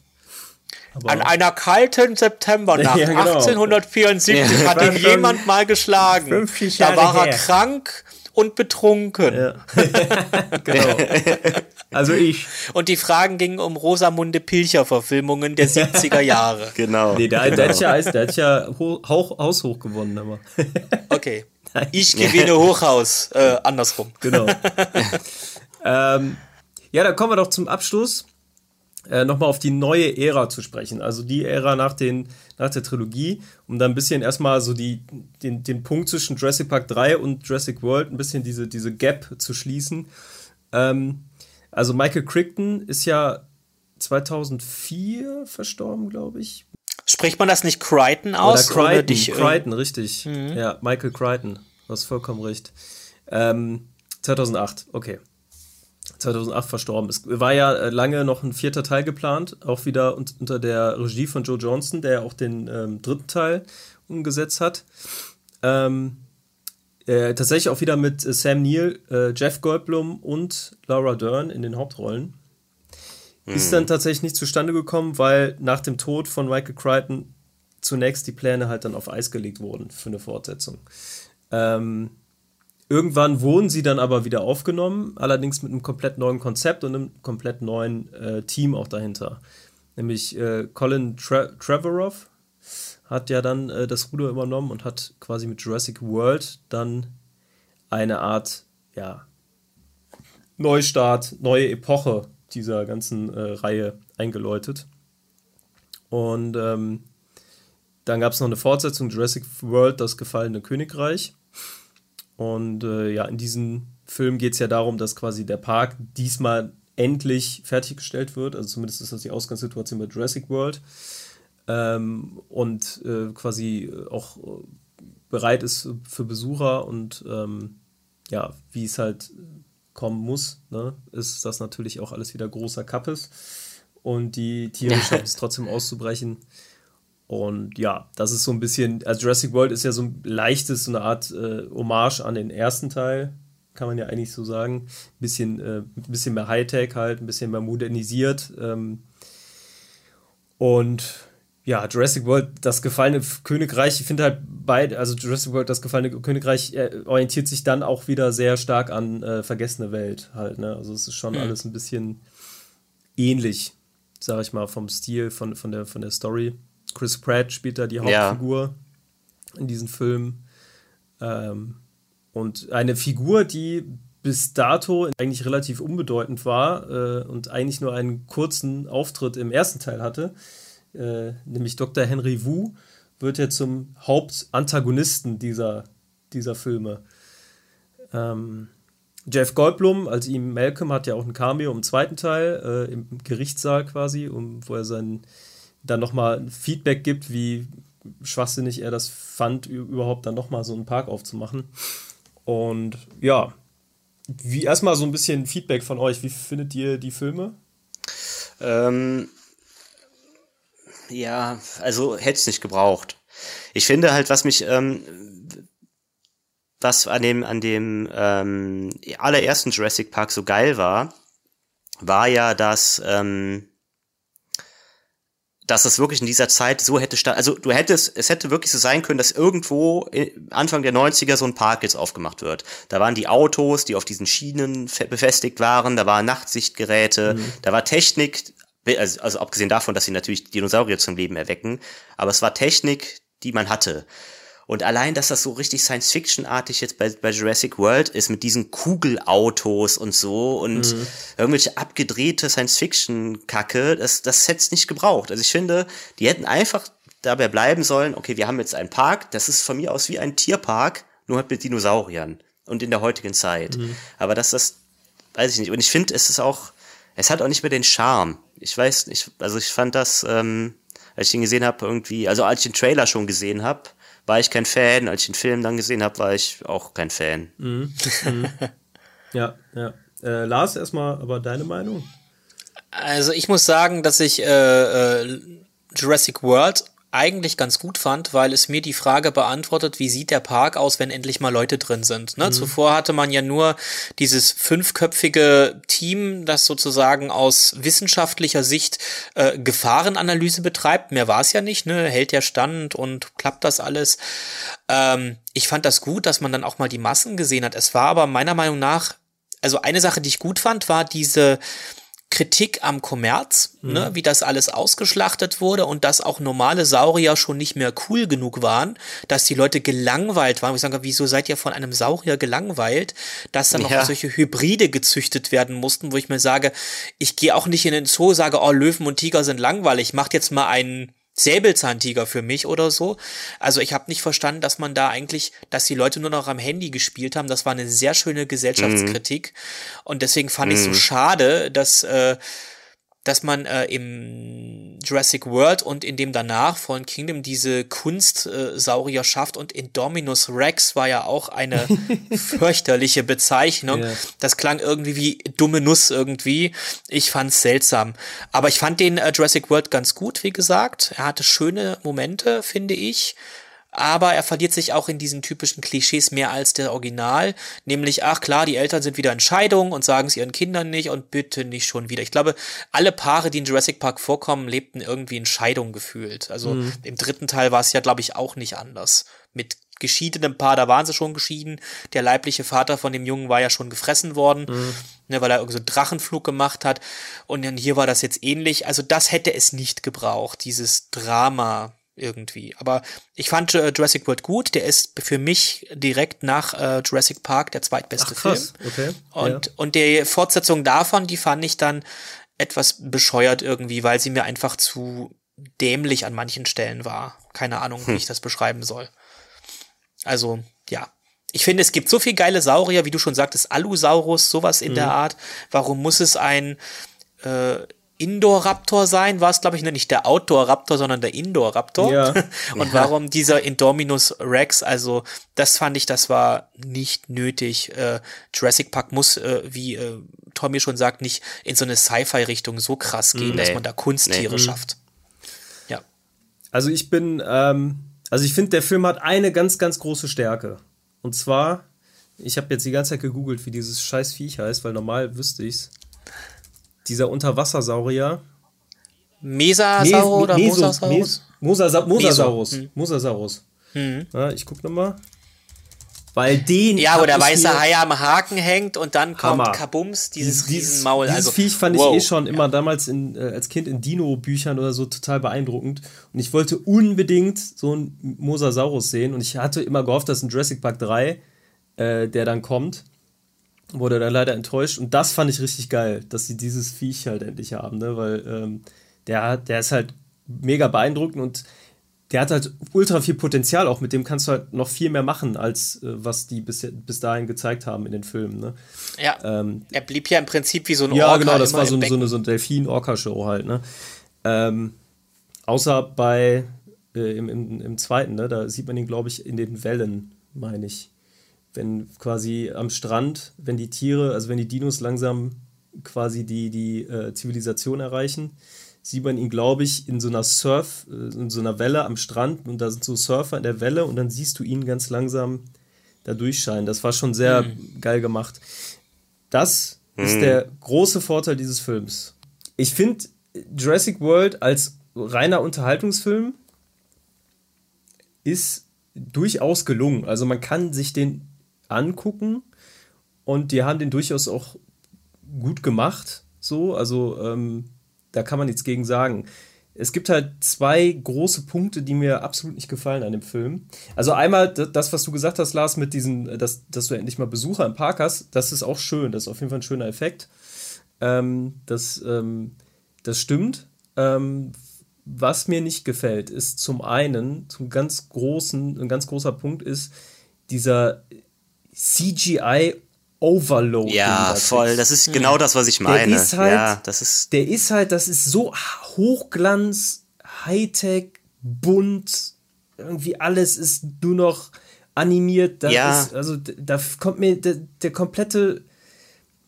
Aber An einer kalten Septembernacht Ja, genau. 1874 hat War ihn jemand mal geschlagen. 50 Da war er her. krank und betrunken. Ja. genau. Also ich. Und die Fragen gingen um Rosamunde Pilcher-Verfilmungen der 70er Jahre. Genau. Nee, der, der hat ja, Eis- der hat ja ho Hauch, haushoch gewonnen, aber. Okay. Ich gewinne Hochhaus. Äh, andersrum. Genau. ähm, ja, dann kommen wir doch zum Abschluss. Äh, nochmal auf die neue Ära zu sprechen. Also die Ära nach, den, nach der Trilogie, um da ein bisschen erstmal so die, den, den Punkt zwischen Jurassic Park 3 und Jurassic World, ein bisschen diese, diese Gap zu schließen. Ähm, also Michael Crichton ist ja 2004 verstorben, glaube ich. Spricht man das nicht Crichton aus? Oder Crichton, oder dich, Crichton richtig. Mhm. Ja, Michael Crichton. Du hast vollkommen recht. Ähm, 2008, okay. 2008 verstorben ist. War ja äh, lange noch ein vierter Teil geplant, auch wieder unter der Regie von Joe Johnston, der ja auch den ähm, dritten Teil umgesetzt hat. Ähm, äh, tatsächlich auch wieder mit äh, Sam Neill, äh, Jeff Goldblum und Laura Dern in den Hauptrollen. Mhm. Ist dann tatsächlich nicht zustande gekommen, weil nach dem Tod von Michael Crichton zunächst die Pläne halt dann auf Eis gelegt wurden für eine Fortsetzung. Ähm, Irgendwann wurden sie dann aber wieder aufgenommen, allerdings mit einem komplett neuen Konzept und einem komplett neuen äh, Team auch dahinter. Nämlich äh, Colin Tra Trevorrow hat ja dann äh, das Ruder übernommen und hat quasi mit Jurassic World dann eine Art, ja, Neustart, neue Epoche dieser ganzen äh, Reihe eingeläutet. Und ähm, dann gab es noch eine Fortsetzung, Jurassic World, das gefallene Königreich. Und äh, ja, in diesem Film geht es ja darum, dass quasi der Park diesmal endlich fertiggestellt wird. Also zumindest ist das die Ausgangssituation bei Jurassic World. Ähm, und äh, quasi auch bereit ist für Besucher und ähm, ja, wie es halt kommen muss, ne, ist das natürlich auch alles wieder großer Kappes. Und die Tiere schaffen es trotzdem auszubrechen. Und ja, das ist so ein bisschen, also Jurassic World ist ja so ein leichtes, so eine Art äh, Hommage an den ersten Teil, kann man ja eigentlich so sagen. Ein bisschen, äh, ein bisschen mehr Hightech halt, ein bisschen mehr modernisiert. Ähm, und ja, Jurassic World, das gefallene Königreich, ich finde halt beide, also Jurassic World, das gefallene Königreich äh, orientiert sich dann auch wieder sehr stark an äh, Vergessene Welt halt, ne? Also es ist schon mhm. alles ein bisschen ähnlich, sag ich mal, vom Stil, von, von, der, von der Story. Chris Pratt spielt da die Hauptfigur ja. in diesem Film. Ähm, und eine Figur, die bis dato eigentlich relativ unbedeutend war äh, und eigentlich nur einen kurzen Auftritt im ersten Teil hatte, äh, nämlich Dr. Henry Wu, wird ja zum Hauptantagonisten dieser, dieser Filme. Ähm, Jeff Goldblum, als ihm Malcolm, hat ja auch ein Cameo im zweiten Teil, äh, im Gerichtssaal quasi, um, wo er seinen dann nochmal Feedback gibt, wie schwachsinnig er das fand, überhaupt dann nochmal so einen Park aufzumachen. Und ja, wie erstmal so ein bisschen Feedback von euch. Wie findet ihr die Filme? Ähm, ja, also hätte es nicht gebraucht. Ich finde halt, was mich, ähm, was an dem, an dem ähm, allerersten Jurassic Park so geil war, war ja, dass ähm, dass es wirklich in dieser Zeit so hätte statt, also du hättest, es hätte wirklich so sein können, dass irgendwo Anfang der 90er so ein Park jetzt aufgemacht wird. Da waren die Autos, die auf diesen Schienen befestigt waren, da waren Nachtsichtgeräte, mhm. da war Technik, also, also abgesehen davon, dass sie natürlich Dinosaurier zum Leben erwecken, aber es war Technik, die man hatte. Und allein, dass das so richtig Science-Fiction-artig jetzt bei, bei Jurassic World ist, mit diesen Kugelautos und so und mhm. irgendwelche abgedrehte Science-Fiction-Kacke, das, das hätte es nicht gebraucht. Also ich finde, die hätten einfach dabei bleiben sollen, okay, wir haben jetzt einen Park, das ist von mir aus wie ein Tierpark, nur halt mit Dinosauriern und in der heutigen Zeit. Mhm. Aber dass das, weiß ich nicht. Und ich finde, es ist auch, es hat auch nicht mehr den Charme. Ich weiß nicht, also ich fand das, ähm, als ich ihn gesehen habe, irgendwie, also als ich den Trailer schon gesehen habe, war ich kein Fan. Als ich den Film dann gesehen habe, war ich auch kein Fan. Mhm. Mhm. ja, ja. Äh, Lars, erstmal aber deine Meinung? Also ich muss sagen, dass ich äh, äh, Jurassic World eigentlich ganz gut fand, weil es mir die Frage beantwortet, wie sieht der Park aus, wenn endlich mal Leute drin sind. Ne? Mhm. Zuvor hatte man ja nur dieses fünfköpfige Team, das sozusagen aus wissenschaftlicher Sicht äh, Gefahrenanalyse betreibt. Mehr war es ja nicht, ne? hält ja Stand und klappt das alles. Ähm, ich fand das gut, dass man dann auch mal die Massen gesehen hat. Es war aber meiner Meinung nach, also eine Sache, die ich gut fand, war diese Kritik am Kommerz, mhm. ne, wie das alles ausgeschlachtet wurde und dass auch normale Saurier schon nicht mehr cool genug waren, dass die Leute gelangweilt waren. Ich sage, wieso seid ihr von einem Saurier gelangweilt, dass dann ja. noch solche Hybride gezüchtet werden mussten, wo ich mir sage, ich gehe auch nicht in den Zoo, sage, oh, Löwen und Tiger sind langweilig, macht jetzt mal einen Säbelzahntiger für mich oder so. Also ich habe nicht verstanden, dass man da eigentlich, dass die Leute nur noch am Handy gespielt haben. Das war eine sehr schöne Gesellschaftskritik. Mhm. Und deswegen fand mhm. ich so schade, dass äh, dass man äh, im Jurassic World und in dem danach Fallen Kingdom diese Kunstsaurier äh, schafft und Indominus Rex war ja auch eine fürchterliche Bezeichnung. Yeah. Das klang irgendwie wie dumme Nuss irgendwie. Ich fand's seltsam. Aber ich fand den äh, Jurassic World ganz gut, wie gesagt. Er hatte schöne Momente, finde ich aber er verliert sich auch in diesen typischen Klischees mehr als der Original, nämlich, ach klar, die Eltern sind wieder in Scheidung und sagen es ihren Kindern nicht und bitte nicht schon wieder. Ich glaube, alle Paare, die in Jurassic Park vorkommen, lebten irgendwie in Scheidung gefühlt. Also mhm. im dritten Teil war es ja, glaube ich, auch nicht anders. Mit geschiedenem Paar, da waren sie schon geschieden. Der leibliche Vater von dem Jungen war ja schon gefressen worden, mhm. ne, weil er irgendwie so einen Drachenflug gemacht hat. Und dann hier war das jetzt ähnlich. Also das hätte es nicht gebraucht, dieses Drama irgendwie. Aber ich fand äh, Jurassic World gut. Der ist für mich direkt nach äh, Jurassic Park der zweitbeste Ach, krass. Film. Okay. Und, ja. und die Fortsetzung davon, die fand ich dann etwas bescheuert irgendwie, weil sie mir einfach zu dämlich an manchen Stellen war. Keine Ahnung, hm. wie ich das beschreiben soll. Also, ja. Ich finde, es gibt so viel geile Saurier, wie du schon sagtest, Alusaurus, sowas in mhm. der Art. Warum muss es ein äh, Indoor-Raptor sein, war es, glaube ich, ne? nicht der Outdoor-Raptor, sondern der Indoor-Raptor. Ja. Und ja. warum dieser Indominus Rex, also das fand ich, das war nicht nötig. Äh, Jurassic Park muss, äh, wie äh, Tommy schon sagt, nicht in so eine Sci-Fi-Richtung so krass gehen, nee. dass man da Kunsttiere nee. schafft. Ja. Also ich bin, ähm, also ich finde, der Film hat eine ganz, ganz große Stärke. Und zwar, ich habe jetzt die ganze Zeit gegoogelt, wie dieses scheiß Viech heißt, weil normal wüsste ich's dieser Unterwassersaurier. Mesasaurus oder Meso, Mosasaurus? Mosasaurus. Mosasaurus. Hm. Mosasaurus. Hm. Ja, ich guck nochmal. Weil den. Ja, wo der weiße Hai am Haken hängt und dann kommt Hammer. Kabums, dieses, dieses Maul. Dieses also, Viech fand wow. ich eh schon immer ja. damals in, äh, als Kind in Dino-Büchern oder so total beeindruckend. Und ich wollte unbedingt so einen Mosasaurus sehen. Und ich hatte immer gehofft, dass ein Jurassic Park 3, äh, der dann kommt wurde dann leider enttäuscht. Und das fand ich richtig geil, dass sie dieses Viech halt endlich haben, ne? Weil ähm, der, der ist halt mega beeindruckend und der hat halt ultra viel Potenzial auch. Mit dem kannst du halt noch viel mehr machen, als äh, was die bis, bis dahin gezeigt haben in den Filmen. Ne? Ja. Ähm, er blieb ja im Prinzip wie so ein Orca. Ja, genau, das war so, so eine, so eine Delfin-Orca-Show halt. Ne? Ähm, außer bei äh, im, im, im zweiten, ne? da sieht man ihn, glaube ich, in den Wellen, meine ich wenn quasi am Strand, wenn die Tiere, also wenn die Dinos langsam quasi die, die äh, Zivilisation erreichen, sieht man ihn, glaube ich, in so einer Surf, äh, in so einer Welle am Strand und da sind so Surfer in der Welle und dann siehst du ihn ganz langsam da durchscheinen. Das war schon sehr mhm. geil gemacht. Das mhm. ist der große Vorteil dieses Films. Ich finde Jurassic World als reiner Unterhaltungsfilm ist durchaus gelungen. Also man kann sich den angucken und die haben den durchaus auch gut gemacht. So, also ähm, da kann man nichts gegen sagen. Es gibt halt zwei große Punkte, die mir absolut nicht gefallen an dem Film. Also einmal das, was du gesagt hast, Lars, mit diesem, dass, dass du endlich mal Besucher im Park hast, das ist auch schön. Das ist auf jeden Fall ein schöner Effekt. Ähm, das, ähm, das stimmt. Ähm, was mir nicht gefällt, ist zum einen, zum ganz großen, ein ganz großer Punkt ist dieser CGI Overload. Ja, voll. Das ist genau das, was ich meine. Der ist halt, ja, das ist der ist halt, das ist so Hochglanz, Hightech, bunt, irgendwie alles ist nur noch animiert. Da ja. Ist, also da kommt mir der, der komplette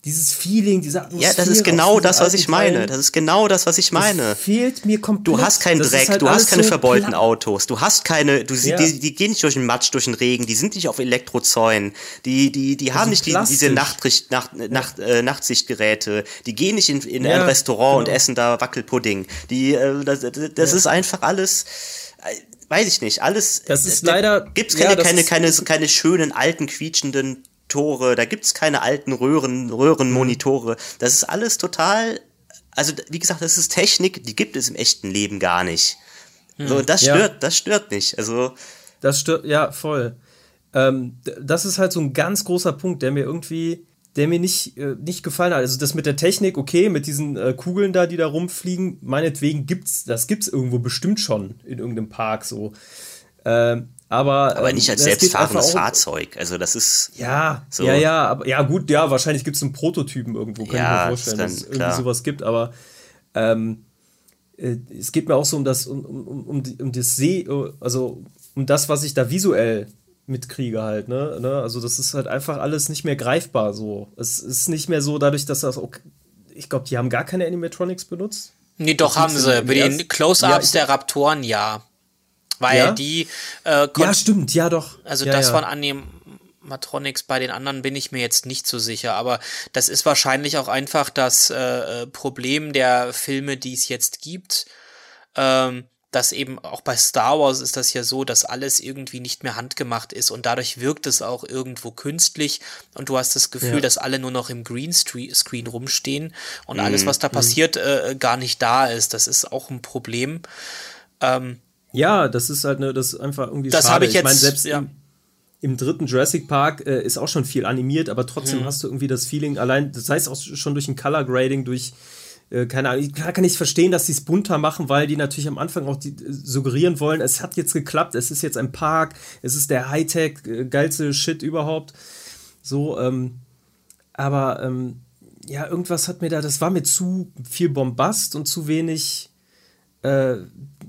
dieses Feeling, diese Atmosphäre. Ja, das ist genau das, was ich meine. Das ist genau das, was ich meine. Das fehlt mir komplett. Du hast keinen Dreck, halt du hast keine so verbeulten. Autos, du hast keine, du ja. die, die, gehen nicht durch den Matsch, durch den Regen, die sind nicht auf Elektrozäunen, die, die, die haben nicht die, diese Nachtricht, Nacht, Nacht, äh, Nachtsichtgeräte, die gehen nicht in, in ja, ein Restaurant genau. und essen da Wackelpudding. Die, äh, das, das ist einfach alles. Äh, weiß ich nicht, alles. Das ist leider. Gibt's keine, keine, keine, keine schönen, alten, quietschenden Tore, da gibt's keine alten Röhren, Röhrenmonitore. Das ist alles total also wie gesagt, das ist Technik, die gibt es im echten Leben gar nicht. Hm. So, und das stört, ja. das stört nicht. Also. Das stört, ja, voll. Ähm, das ist halt so ein ganz großer Punkt, der mir irgendwie, der mir nicht, äh, nicht gefallen hat. Also das mit der Technik, okay, mit diesen äh, Kugeln da, die da rumfliegen, meinetwegen gibt's, das gibt's irgendwo bestimmt schon in irgendeinem Park so. Ähm, aber, aber nicht als selbstfahrendes Fahrzeug. Also das ist. Ja, so. ja, ja, aber ja, gut, ja, wahrscheinlich gibt es einen Prototypen irgendwo, kann ja, ich mir vorstellen, dass es irgendwie klar. sowas gibt, aber ähm, äh, es geht mir auch so um das, um, um, um, um das See, also um das, was ich da visuell mitkriege halt, ne? ne? Also das ist halt einfach alles nicht mehr greifbar so. Es ist nicht mehr so dadurch, dass das okay, ich glaube, die haben gar keine Animatronics benutzt. Nee, doch haben sie. Bei den Close-Ups ja, der Raptoren ja. Weil ja? die äh, Ja, stimmt, ja doch. Also ja, das ja. waren Animatronics, bei den anderen bin ich mir jetzt nicht so sicher, aber das ist wahrscheinlich auch einfach das äh, äh Problem der Filme, die es jetzt gibt. Ähm, dass eben auch bei Star Wars ist das ja so, dass alles irgendwie nicht mehr handgemacht ist und dadurch wirkt es auch irgendwo künstlich und du hast das Gefühl, ja. dass alle nur noch im Greenscreen rumstehen und mhm. alles, was da mhm. passiert, äh, gar nicht da ist. Das ist auch ein Problem. Ähm, ja, das ist halt ne, das ist einfach irgendwie das schade. Ich, jetzt, ich meine, selbst ja. im, im, dritten Jurassic Park äh, ist auch schon viel animiert, aber trotzdem hm. hast du irgendwie das Feeling, allein, das heißt auch schon durch ein Color Grading, durch äh, keine Ahnung, ich kann nicht verstehen, dass sie es bunter machen, weil die natürlich am Anfang auch die, äh, suggerieren wollen, es hat jetzt geklappt, es ist jetzt ein Park, es ist der Hightech, äh, geilste Shit überhaupt. So, ähm, aber ähm, ja, irgendwas hat mir da, das war mir zu viel Bombast und zu wenig äh,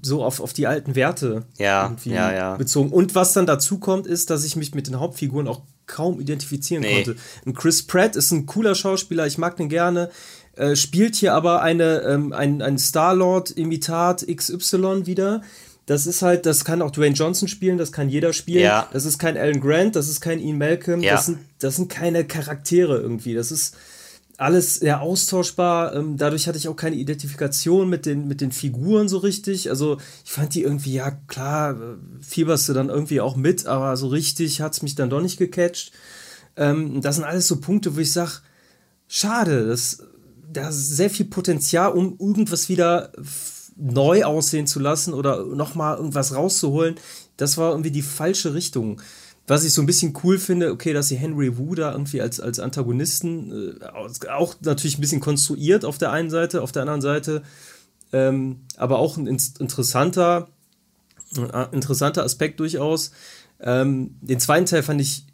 so auf, auf die alten Werte ja, ja, ja. bezogen. Und was dann dazu kommt, ist, dass ich mich mit den Hauptfiguren auch kaum identifizieren nee. konnte. Und Chris Pratt ist ein cooler Schauspieler, ich mag den gerne, äh, spielt hier aber eine, ähm, ein, ein Star-Lord-Imitat XY wieder. Das ist halt, das kann auch Dwayne Johnson spielen, das kann jeder spielen. Ja. Das ist kein Alan Grant, das ist kein Ian Malcolm, ja. das, sind, das sind keine Charaktere irgendwie. Das ist alles sehr austauschbar. Ähm, dadurch hatte ich auch keine Identifikation mit den, mit den Figuren so richtig. Also ich fand die irgendwie, ja klar, äh, fieberst du dann irgendwie auch mit, aber so richtig hat es mich dann doch nicht gecatcht. Ähm, das sind alles so Punkte, wo ich sage, schade, das, da ist sehr viel Potenzial, um irgendwas wieder neu aussehen zu lassen oder nochmal irgendwas rauszuholen. Das war irgendwie die falsche Richtung. Was ich so ein bisschen cool finde, okay, dass sie Henry Wu da irgendwie als, als Antagonisten äh, auch natürlich ein bisschen konstruiert auf der einen Seite, auf der anderen Seite ähm, aber auch ein interessanter, äh, interessanter Aspekt durchaus. Ähm, den zweiten Teil fand ich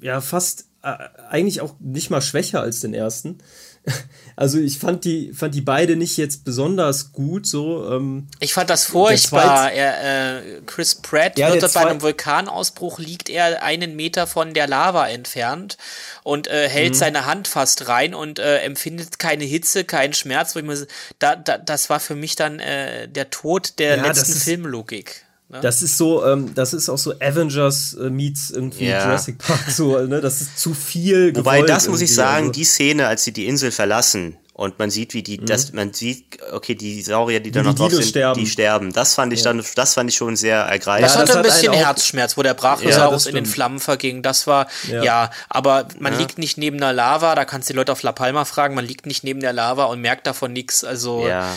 ja fast äh, eigentlich auch nicht mal schwächer als den ersten. Also ich fand die, fand die beide nicht jetzt besonders gut. So, ähm, ich fand das furchtbar. Er, äh, Chris Pratt ja, wird bei einem Vulkanausbruch liegt er einen Meter von der Lava entfernt und äh, hält mhm. seine Hand fast rein und äh, empfindet keine Hitze, keinen Schmerz. Wo ich mir, da, da, das war für mich dann äh, der Tod der ja, letzten Filmlogik. Ne? Das ist so, ähm, das ist auch so Avengers äh, meets irgendwie ja. Jurassic Park, so, ne? Das ist zu viel. Wobei, das muss ich sagen, also. die Szene, als sie die Insel verlassen und man sieht, wie die, mhm. das, man sieht, okay, die Saurier, die da noch die drauf sind, sterben. die sterben. Das fand ich ja. dann, das fand ich schon sehr ergreifend. Das hatte ja, das ein bisschen Herzschmerz, wo der Brachiosaurus ja, in den Flammen verging. Das war, ja, aber man liegt nicht neben der Lava, da kannst du die Leute auf La Palma fragen, man liegt nicht neben der Lava und merkt davon nichts, also. Ja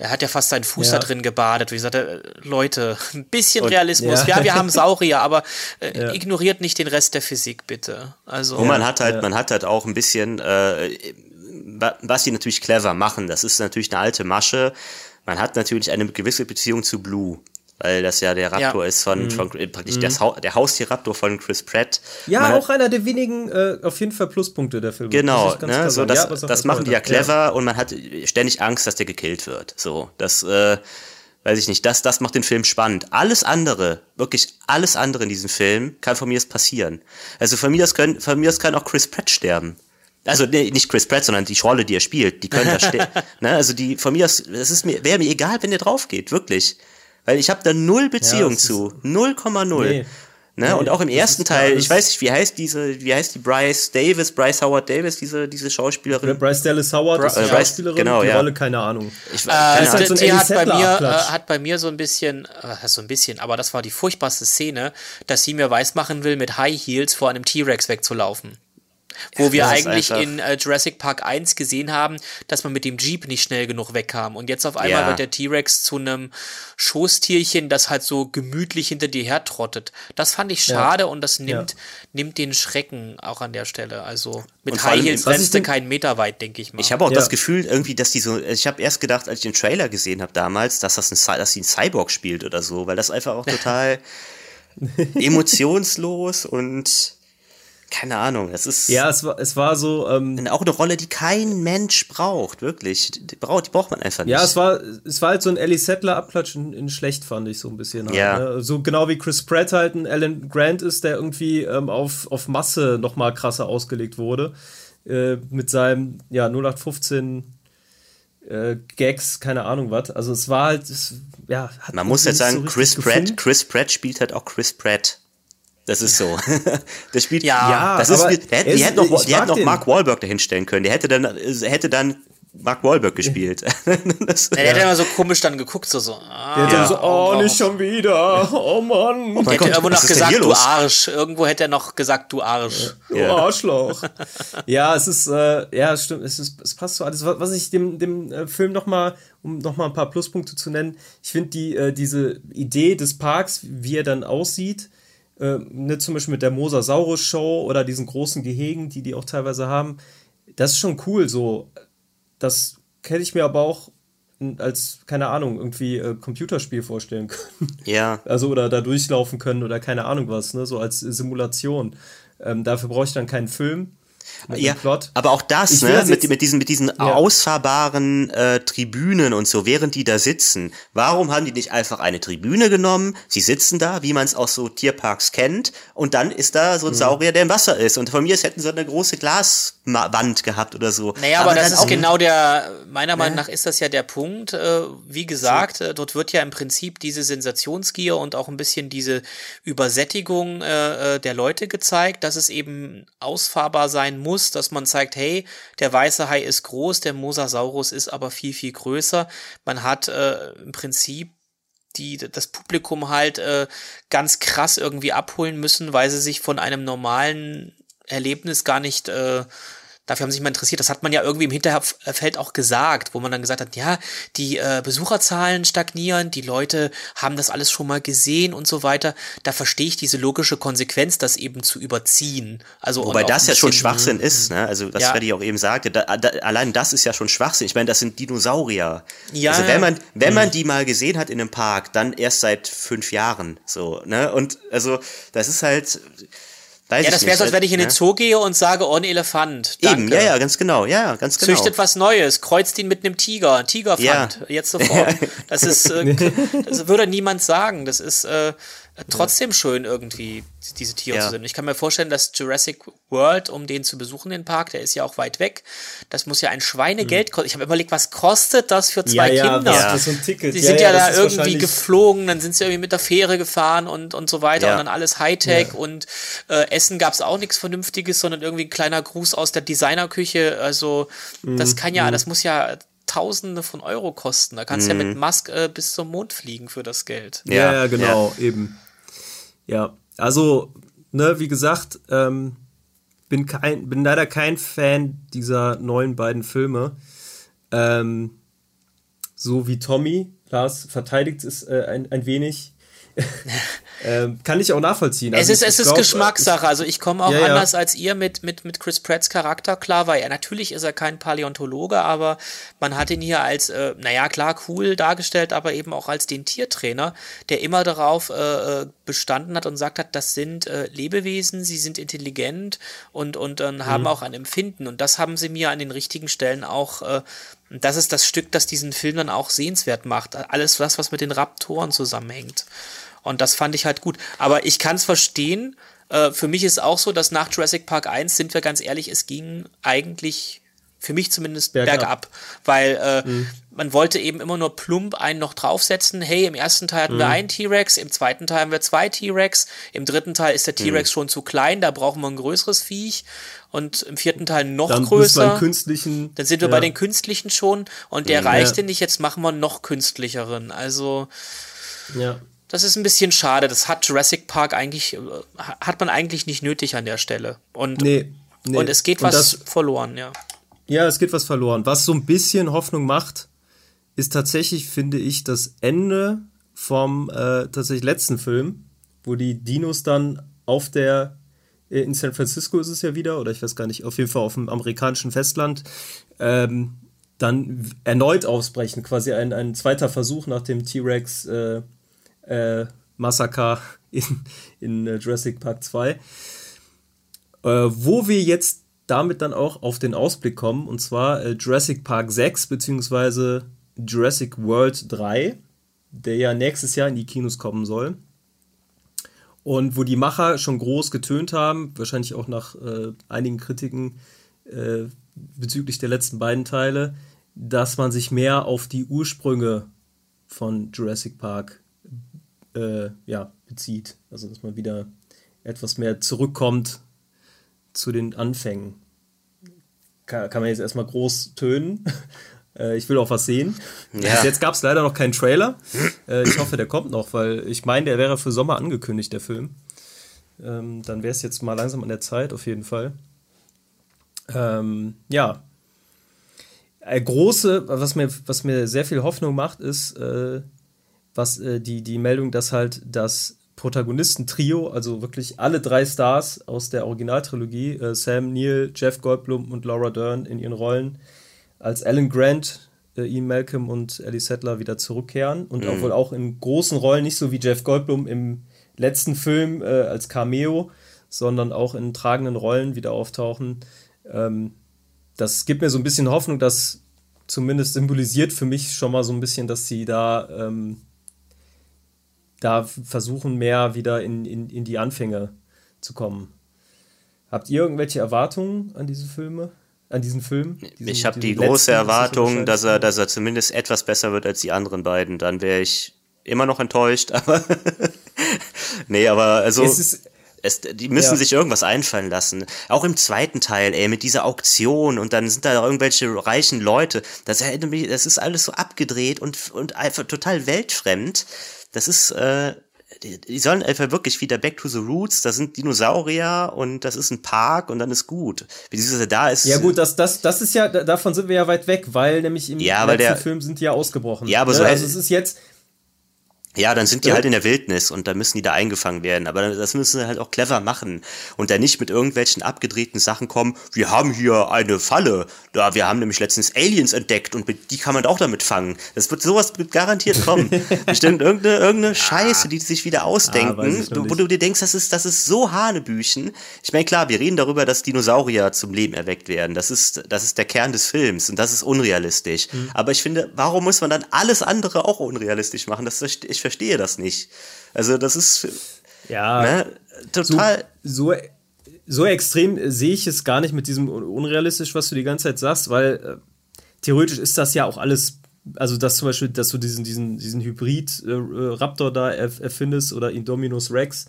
er hat ja fast seinen Fuß ja. da drin gebadet. Wie gesagt, äh, Leute, ein bisschen Und, Realismus. Ja. ja. wir haben Saurier, aber äh, ja. ignoriert nicht den Rest der Physik, bitte. Also. Und man hat halt, man hat halt auch ein bisschen, äh, was die natürlich clever machen. Das ist natürlich eine alte Masche. Man hat natürlich eine gewisse Beziehung zu Blue weil das ja der Raptor ja. ist von, mhm. von praktisch mhm. das ha der Haustierraptor von Chris Pratt. Ja, Man auch einer der wenigen äh, auf jeden Fall Pluspunkte der Film. Genau, ne, so das, ja, das machen die ja clever ja. und man hat ständig Angst, dass der gekillt wird. So, das äh, weiß ich nicht, das, das macht den Film spannend. Alles andere, wirklich alles andere in diesem Film kann von mir aus passieren. Also von mir aus können, von mir aus kann auch Chris Pratt sterben. Also nee, nicht Chris Pratt, sondern die Rolle, die er spielt, die können da stehen. ne, also die von mir aus, das ist mir, wäre mir egal, wenn der drauf geht, wirklich. Weil ich habe da null Beziehung ja, zu. 0,0. Nee. Ne? Nee, und auch im ersten Teil, ich weiß nicht, wie heißt diese, wie heißt die Bryce Davis, Bryce Howard Davis, diese, diese Schauspielerin? Bryce Dallas Howard Bra ist die äh, Schauspielerin, genau, die ja. Rolle, keine Ahnung. Ich, äh, halt so die hat bei, mir, äh, hat bei mir so ein bisschen, äh, so ein bisschen, aber das war die furchtbarste Szene, dass sie mir weismachen will, mit High Heels vor einem T-Rex wegzulaufen. Wo wir eigentlich in äh, Jurassic Park 1 gesehen haben, dass man mit dem Jeep nicht schnell genug wegkam. Und jetzt auf einmal ja. wird der T-Rex zu einem Schoßtierchen, das halt so gemütlich hinter dir hertrottet. Das fand ich schade ja. und das nimmt, ja. nimmt den Schrecken auch an der Stelle. Also mit High Heels rennst du keinen Meter weit, denke ich mal. Ich habe auch das Gefühl irgendwie, dass die so, ich habe erst gedacht, als ich den Trailer gesehen habe damals, dass das ein, dass sie ein Cyborg spielt oder so, weil das einfach auch total emotionslos und keine Ahnung, es ist. Ja, es war, es war so. Ähm, auch eine Rolle, die kein Mensch braucht, wirklich. Die braucht, die braucht man einfach nicht. Ja, es war, es war halt so ein Ellie Settler-Abklatsch in, in, schlecht, fand ich so ein bisschen. Halt, ja. Ne? So genau wie Chris Pratt halt ein Alan Grant ist, der irgendwie ähm, auf, auf Masse nochmal krasser ausgelegt wurde. Äh, mit seinem, ja, 0815 äh, Gags, keine Ahnung was. Also es war halt, es, ja. Man muss jetzt sagen, so Chris Pratt, Chris Pratt spielt halt auch Chris Pratt. Das ist so. der spielt, ja, ja das ist, der, die hätten noch, die hätten noch Mark Wahlberg dahinstellen können. Der hätte dann, hätte dann Mark Wahlberg gespielt. das, der ja. hat immer so komisch dann geguckt, so, so ah, der ja. so, oh, oh, nicht schon wieder, oh Mann. Oh der hätte irgendwo noch gesagt, du Arsch. Irgendwo hätte er noch gesagt, du Arsch. Du ja. Arschloch. ja, es ist, äh, ja, es stimmt, es, ist, es passt so alles. Was ich dem, dem äh, Film nochmal, um nochmal ein paar Pluspunkte zu nennen, ich finde die, äh, diese Idee des Parks, wie er dann aussieht, äh, ne, zum Beispiel mit der Mosasaurus-Show oder diesen großen Gehegen, die die auch teilweise haben, das ist schon cool so. Das hätte ich mir aber auch als, keine Ahnung, irgendwie äh, Computerspiel vorstellen können. Ja. Also oder da durchlaufen können oder keine Ahnung was, ne? So als Simulation. Ähm, dafür brauche ich dann keinen Film ja, aber auch das, ne, mit, mit diesen, mit diesen ja. ausfahrbaren äh, Tribünen und so, während die da sitzen. Warum haben die nicht einfach eine Tribüne genommen? Sie sitzen da, wie man es aus so Tierparks kennt, und dann ist da so ein mhm. Saurier, der im Wasser ist. Und von mir aus hätten sie eine große Glaswand gehabt oder so. Naja, aber, aber das ist genau der, meiner Meinung nach ist das ja der Punkt. Äh, wie gesagt, so. äh, dort wird ja im Prinzip diese Sensationsgier und auch ein bisschen diese Übersättigung äh, äh der Leute gezeigt, dass es eben ausfahrbar sein muss, dass man zeigt, hey, der weiße Hai ist groß, der Mosasaurus ist aber viel, viel größer. Man hat äh, im Prinzip die das Publikum halt äh, ganz krass irgendwie abholen müssen, weil sie sich von einem normalen Erlebnis gar nicht äh, dafür haben sie sich mal interessiert. Das hat man ja irgendwie im Hinterfeld auch gesagt, wo man dann gesagt hat, ja, die äh, Besucherzahlen stagnieren, die Leute haben das alles schon mal gesehen und so weiter. Da verstehe ich diese logische Konsequenz, das eben zu überziehen. Also Wobei das ja schon Schwachsinn ist, ne? Also was ja. Freddy auch eben sagte, da, da, allein das ist ja schon Schwachsinn. Ich meine, das sind Dinosaurier. Ja. Also wenn man, wenn man mhm. die mal gesehen hat in einem Park, dann erst seit fünf Jahren. So, ne? Und also das ist halt Weiß ja, das wäre so, als wenn ich in den ne? Zoo gehe und sage, oh, ein Elefant. Danke. Eben, ja, ja, ganz genau, ja, ganz genau. Züchtet was Neues, kreuzt ihn mit einem Tiger, ein Tigerfand, ja. jetzt sofort. Das ist, äh, das würde niemand sagen. Das ist, äh, trotzdem schön irgendwie, diese Tiere ja. zu sehen. Ich kann mir vorstellen, dass Jurassic World, um den zu besuchen, den Park, der ist ja auch weit weg, das muss ja ein Schweinegeld mhm. kosten. Ich habe überlegt, was kostet das für zwei ja, Kinder? Ja, das ist so ein Ticket. Die sind ja, da irgendwie geflogen, dann sind sie irgendwie mit der Fähre gefahren und, und so weiter und dann alles Hightech und äh, Essen gab es auch nichts Vernünftiges, sondern irgendwie ein kleiner Gruß aus der Designerküche. Also das mhm. kann ja, mhm. das muss ja Tausende von Euro kosten. Da kannst du mhm. ja mit Musk äh, bis zum Mond fliegen für das Geld. Ja, ja genau, ja. eben. Ja, also, ne, wie gesagt, ähm, bin, kein, bin leider kein Fan dieser neuen beiden Filme. Ähm, so wie Tommy, Lars verteidigt es äh, ein, ein wenig. ähm, kann ich auch nachvollziehen. Also es ist, es ist glaub, Geschmackssache. Also ich komme auch ja, anders ja. als ihr mit, mit, mit Chris Pratts Charakter klar, weil er natürlich ist er kein Paläontologe, aber man hat ihn hier als, äh, naja, klar, cool dargestellt, aber eben auch als den Tiertrainer, der immer darauf äh, äh bestanden hat und sagt hat, das sind äh, Lebewesen, sie sind intelligent und, und äh, haben mhm. auch ein Empfinden. Und das haben sie mir an den richtigen Stellen auch äh, das ist das Stück, das diesen Film dann auch sehenswert macht. Alles das, was mit den Raptoren zusammenhängt. Und das fand ich halt gut. Aber ich kann es verstehen. Äh, für mich ist auch so, dass nach Jurassic Park 1, sind wir ganz ehrlich, es ging eigentlich, für mich zumindest, bergab. bergab weil äh, mhm. man wollte eben immer nur plump einen noch draufsetzen. Hey, im ersten Teil hatten mhm. wir einen T-Rex, im zweiten Teil haben wir zwei T-Rex, im dritten Teil ist der mhm. T-Rex mhm. schon zu klein, da brauchen wir ein größeres Viech und im vierten Teil noch dann größer. Künstlichen, dann sind wir ja. bei den künstlichen schon und der ja. reichte nicht, jetzt machen wir noch künstlicheren. Also ja. Das ist ein bisschen schade. Das hat Jurassic Park eigentlich, äh, hat man eigentlich nicht nötig an der Stelle. Und nee. Nee. Und es geht was das, verloren, ja. Ja, es geht was verloren. Was so ein bisschen Hoffnung macht, ist tatsächlich, finde ich, das Ende vom äh, tatsächlich letzten Film, wo die Dinos dann auf der äh, in San Francisco ist es ja wieder, oder ich weiß gar nicht, auf jeden Fall auf dem amerikanischen Festland, ähm, dann erneut ausbrechen. Quasi ein, ein zweiter Versuch nach dem T-Rex äh, äh, Massaker in, in äh, Jurassic Park 2. Äh, wo wir jetzt damit dann auch auf den Ausblick kommen, und zwar äh, Jurassic Park 6 beziehungsweise Jurassic World 3, der ja nächstes Jahr in die Kinos kommen soll. Und wo die Macher schon groß getönt haben, wahrscheinlich auch nach äh, einigen Kritiken äh, bezüglich der letzten beiden Teile, dass man sich mehr auf die Ursprünge von Jurassic Park äh, ja, bezieht. Also dass man wieder etwas mehr zurückkommt zu den Anfängen. Kann, kann man jetzt erstmal groß tönen. Äh, ich will auch was sehen. Ja. Jetzt gab es leider noch keinen Trailer. Äh, ich hoffe, der kommt noch, weil ich meine, der wäre für Sommer angekündigt, der Film. Ähm, dann wäre es jetzt mal langsam an der Zeit, auf jeden Fall. Ähm, ja. Äh, große, was mir, was mir sehr viel Hoffnung macht, ist äh, was äh, die, die Meldung, dass halt das Protagonisten-Trio, also wirklich alle drei Stars aus der Originaltrilogie, äh, Sam Neill, Jeff Goldblum und Laura Dern in ihren Rollen, als Alan Grant, äh, Ian Malcolm und Ellie Settler wieder zurückkehren und mhm. wohl auch in großen Rollen, nicht so wie Jeff Goldblum im letzten Film äh, als Cameo, sondern auch in tragenden Rollen wieder auftauchen. Ähm, das gibt mir so ein bisschen Hoffnung, dass zumindest symbolisiert für mich schon mal so ein bisschen, dass sie da, ähm, da versuchen, mehr wieder in, in, in die Anfänge zu kommen. Habt ihr irgendwelche Erwartungen an diese Filme? an diesen Film? Diesen, ich habe die große Erwartung, dass er, dass er zumindest etwas besser wird als die anderen beiden. Dann wäre ich immer noch enttäuscht, aber nee, aber also es, die müssen ja. sich irgendwas einfallen lassen. Auch im zweiten Teil, ey, mit dieser Auktion und dann sind da irgendwelche reichen Leute. Das erinnert mich, das ist alles so abgedreht und, und einfach total weltfremd. Das ist, äh, die, die sollen einfach wirklich wieder back to the roots, da sind Dinosaurier und das ist ein Park und dann ist gut. Wie dieses da ist. Ja gut, das, das, das ist ja, davon sind wir ja weit weg, weil nämlich im ja, letzten der, Film sind die ja ausgebrochen. Ja, aber so. Also es ist jetzt, ja, dann sind die halt in der Wildnis und dann müssen die da eingefangen werden. Aber das müssen sie halt auch clever machen und dann nicht mit irgendwelchen abgedrehten Sachen kommen. Wir haben hier eine Falle. Da, wir haben nämlich letztens Aliens entdeckt und die kann man auch damit fangen. Das wird sowas garantiert kommen. Bestimmt irgendeine, irgendeine ah. Scheiße, die sich wieder ausdenken, ah, wo du dir denkst, das ist, das ist so Hanebüchen. Ich meine, klar, wir reden darüber, dass Dinosaurier zum Leben erweckt werden. Das ist, das ist der Kern des Films und das ist unrealistisch. Mhm. Aber ich finde, warum muss man dann alles andere auch unrealistisch machen? Das, ich ich verstehe das nicht. Also das ist ja ne, total so, so, so extrem sehe ich es gar nicht mit diesem unrealistisch, was du die ganze Zeit sagst, weil äh, theoretisch ist das ja auch alles also dass zum Beispiel, dass du diesen, diesen, diesen Hybrid-Raptor äh, da erfindest oder Indominus Rex,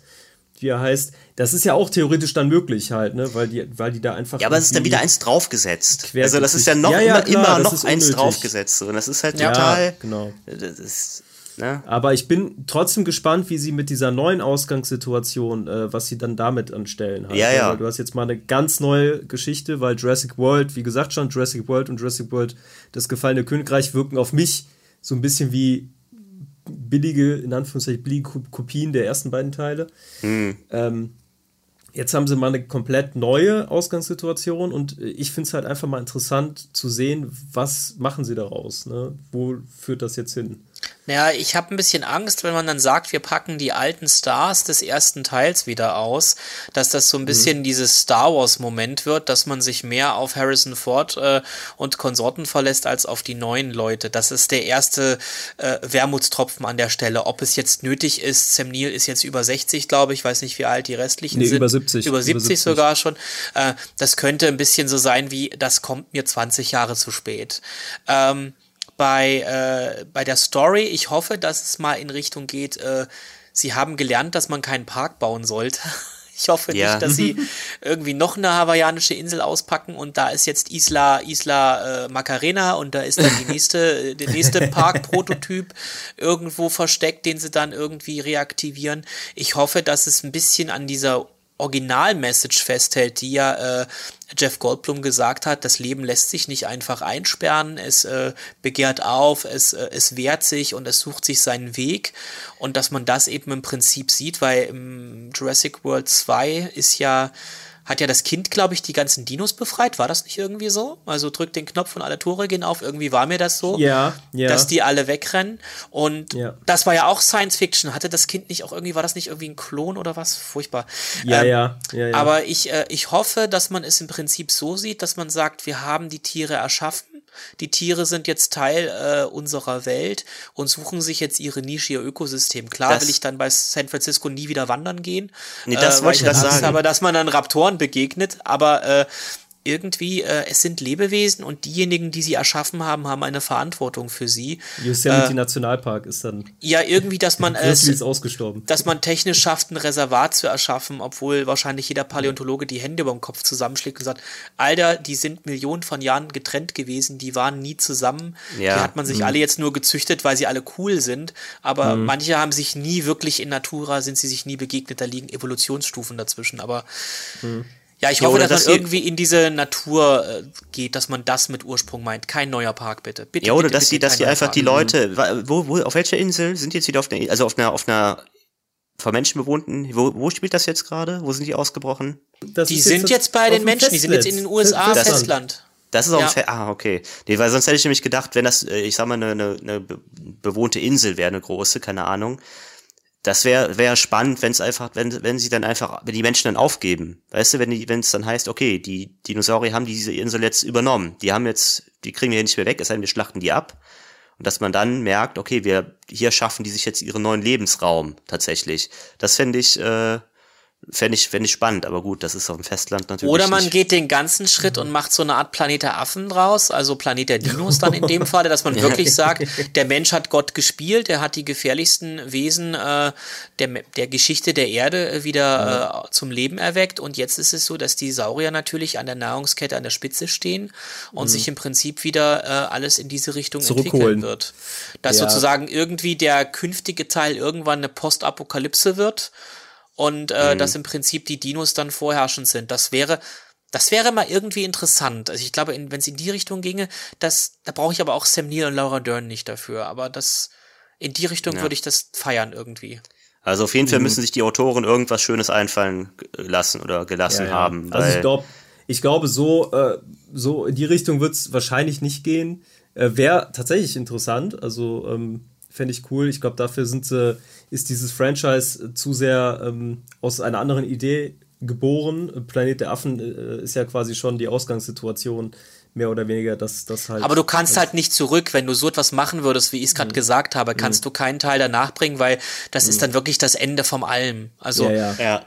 wie er heißt, das ist ja auch theoretisch dann möglich halt, ne? Weil die, weil die da einfach. Ja, aber es ist dann wieder eins draufgesetzt. Also das ist ja noch ja, ja, immer, klar, immer noch eins draufgesetzt. Und das ist halt total. Ja, genau. Das ist, Ne? Aber ich bin trotzdem gespannt, wie sie mit dieser neuen Ausgangssituation, äh, was sie dann damit anstellen. Halt. Ja, ja. Weil du hast jetzt mal eine ganz neue Geschichte, weil Jurassic World, wie gesagt schon, Jurassic World und Jurassic World, das gefallene Königreich wirken auf mich so ein bisschen wie billige, in Anführungszeichen, billige Kopien der ersten beiden Teile. Hm. Ähm, Jetzt haben sie mal eine komplett neue Ausgangssituation und ich finde es halt einfach mal interessant zu sehen, was machen sie daraus? Ne? Wo führt das jetzt hin? Naja, ich habe ein bisschen Angst, wenn man dann sagt, wir packen die alten Stars des ersten Teils wieder aus, dass das so ein mhm. bisschen mhm. dieses Star Wars-Moment wird, dass man sich mehr auf Harrison Ford äh, und Konsorten verlässt als auf die neuen Leute. Das ist der erste äh, Wermutstropfen an der Stelle. Ob es jetzt nötig ist, Sam Neill ist jetzt über 60, glaube ich, weiß nicht, wie alt die restlichen nee, sind. Über 70. Über 70, über 70. sogar schon. Äh, das könnte ein bisschen so sein wie, das kommt mir 20 Jahre zu spät. Ähm, bei, äh, bei der Story. Ich hoffe, dass es mal in Richtung geht, äh, sie haben gelernt, dass man keinen Park bauen sollte. Ich hoffe ja. nicht, dass sie irgendwie noch eine hawaiianische Insel auspacken und da ist jetzt Isla, Isla äh, Macarena und da ist dann die nächste, der nächste Park-Prototyp irgendwo versteckt, den sie dann irgendwie reaktivieren. Ich hoffe, dass es ein bisschen an dieser Original-Message festhält, die ja äh, Jeff Goldblum gesagt hat, das Leben lässt sich nicht einfach einsperren, es äh, begehrt auf, es, äh, es wehrt sich und es sucht sich seinen Weg. Und dass man das eben im Prinzip sieht, weil im Jurassic World 2 ist ja hat ja das Kind, glaube ich, die ganzen Dinos befreit. War das nicht irgendwie so? Also drückt den Knopf und alle Tore gehen auf. Irgendwie war mir das so, ja, ja. dass die alle wegrennen. Und ja. das war ja auch Science Fiction. Hatte das Kind nicht auch irgendwie, war das nicht irgendwie ein Klon oder was? Furchtbar. Ja, ähm, ja, ja, ja. Aber ich, äh, ich hoffe, dass man es im Prinzip so sieht, dass man sagt, wir haben die Tiere erschaffen die Tiere sind jetzt Teil äh, unserer Welt und suchen sich jetzt ihre Nische, ihr Ökosystem. Klar das will ich dann bei San Francisco nie wieder wandern gehen. Nee, das äh, wollte ich das sagen. Aber dass man dann Raptoren begegnet, aber äh, irgendwie, äh, es sind Lebewesen und diejenigen, die sie erschaffen haben, haben eine Verantwortung für sie. Yosemite äh, Nationalpark ist dann. Ja, irgendwie, dass man es. ist ausgestorben. Dass man technisch schafft, ein Reservat zu erschaffen, obwohl wahrscheinlich jeder Paläontologe die Hände über dem Kopf zusammenschlägt und sagt, Alter, die sind Millionen von Jahren getrennt gewesen, die waren nie zusammen. Ja. Die hat man sich mhm. alle jetzt nur gezüchtet, weil sie alle cool sind. Aber mhm. manche haben sich nie wirklich in Natura, sind sie sich nie begegnet, da liegen Evolutionsstufen dazwischen. Aber mhm. Ja, ich hoffe, ja, dass, dass man irgendwie in diese Natur äh, geht, dass man das mit Ursprung meint. Kein neuer Park, bitte. bitte ja, oder bitte, dass bitte, die, dass die einfach Park. die Leute, wo, wo, auf welcher Insel sind die jetzt wieder auf einer, also auf einer, auf einer von Menschen bewohnten, wo, wo spielt das jetzt gerade? Wo sind die ausgebrochen? Das die sind jetzt, jetzt bei den Menschen, die sind jetzt in den USA das, Festland. Das ist auch ja. ein Fe Ah, okay. Nee, weil sonst hätte ich nämlich gedacht, wenn das, äh, ich sag mal, eine, eine, eine bewohnte Insel wäre, eine große, keine Ahnung, das wäre wär spannend, wenn es einfach, wenn, wenn sie dann einfach, wenn die Menschen dann aufgeben. Weißt du, wenn die, wenn es dann heißt, okay, die Dinosaurier haben diese Insel jetzt übernommen, die haben jetzt, die kriegen wir hier nicht mehr weg, es sei denn, wir schlachten die ab. Und dass man dann merkt, okay, wir, hier schaffen die sich jetzt ihren neuen Lebensraum tatsächlich. Das fände ich, äh, Fände ich, fänd ich spannend, aber gut, das ist auf dem Festland natürlich. Oder man nicht. geht den ganzen Schritt und macht so eine Art Planet der Affen draus, also Planet der Dinos dann in dem Fall, dass man wirklich sagt, der Mensch hat Gott gespielt, er hat die gefährlichsten Wesen äh, der, der Geschichte der Erde wieder äh, zum Leben erweckt und jetzt ist es so, dass die Saurier natürlich an der Nahrungskette an der Spitze stehen und mhm. sich im Prinzip wieder äh, alles in diese Richtung entwickeln wird. Dass ja. sozusagen irgendwie der künftige Teil irgendwann eine Postapokalypse wird und äh, mhm. dass im Prinzip die Dinos dann vorherrschend sind. Das wäre, das wäre mal irgendwie interessant. Also ich glaube, wenn es in die Richtung ginge, das, da brauche ich aber auch Sam Neill und Laura Dern nicht dafür. Aber das, in die Richtung ja. würde ich das feiern irgendwie. Also auf jeden Fall mhm. müssen sich die Autoren irgendwas Schönes einfallen lassen oder gelassen ja, ja. haben. Also ich glaube, ich glaube, so, äh, so in die Richtung wird es wahrscheinlich nicht gehen. Äh, Wäre tatsächlich interessant. Also ähm, fände ich cool. Ich glaube, dafür sind sie, ist dieses Franchise zu sehr ähm, aus einer anderen Idee geboren. Planet der Affen äh, ist ja quasi schon die Ausgangssituation mehr oder weniger, dass das halt. Aber du kannst halt, halt nicht zurück, wenn du so etwas machen würdest, wie ich es gerade mhm. gesagt habe, kannst mhm. du keinen Teil danach bringen, weil das mhm. ist dann wirklich das Ende vom Allem. Also ja. ja. ja.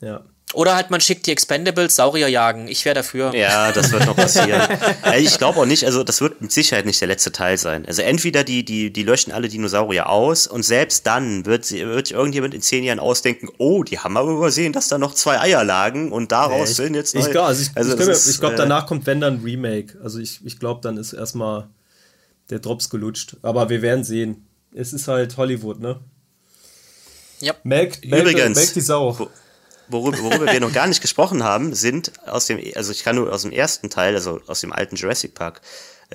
ja. Oder halt man schickt die Expendables Saurier jagen. Ich wäre dafür. Ja, das wird noch passieren. ich glaube auch nicht, also das wird mit Sicherheit nicht der letzte Teil sein. Also entweder die, die, die löschen alle Dinosaurier aus und selbst dann wird, wird irgendjemand in zehn Jahren ausdenken, oh, die haben aber übersehen, dass da noch zwei Eier lagen und daraus nee, sind jetzt neue. Ich glaube, also ich, also ich, ich glaube, äh, danach kommt wenn dann Remake. Also ich, ich glaube, dann ist erstmal der Drops gelutscht. Aber wir werden sehen. Es ist halt Hollywood, ne? Ja. Melk, melk, Übrigens, melk die Sau worüber, worüber wir noch gar nicht gesprochen haben, sind aus dem, also ich kann nur aus dem ersten Teil, also aus dem alten Jurassic Park,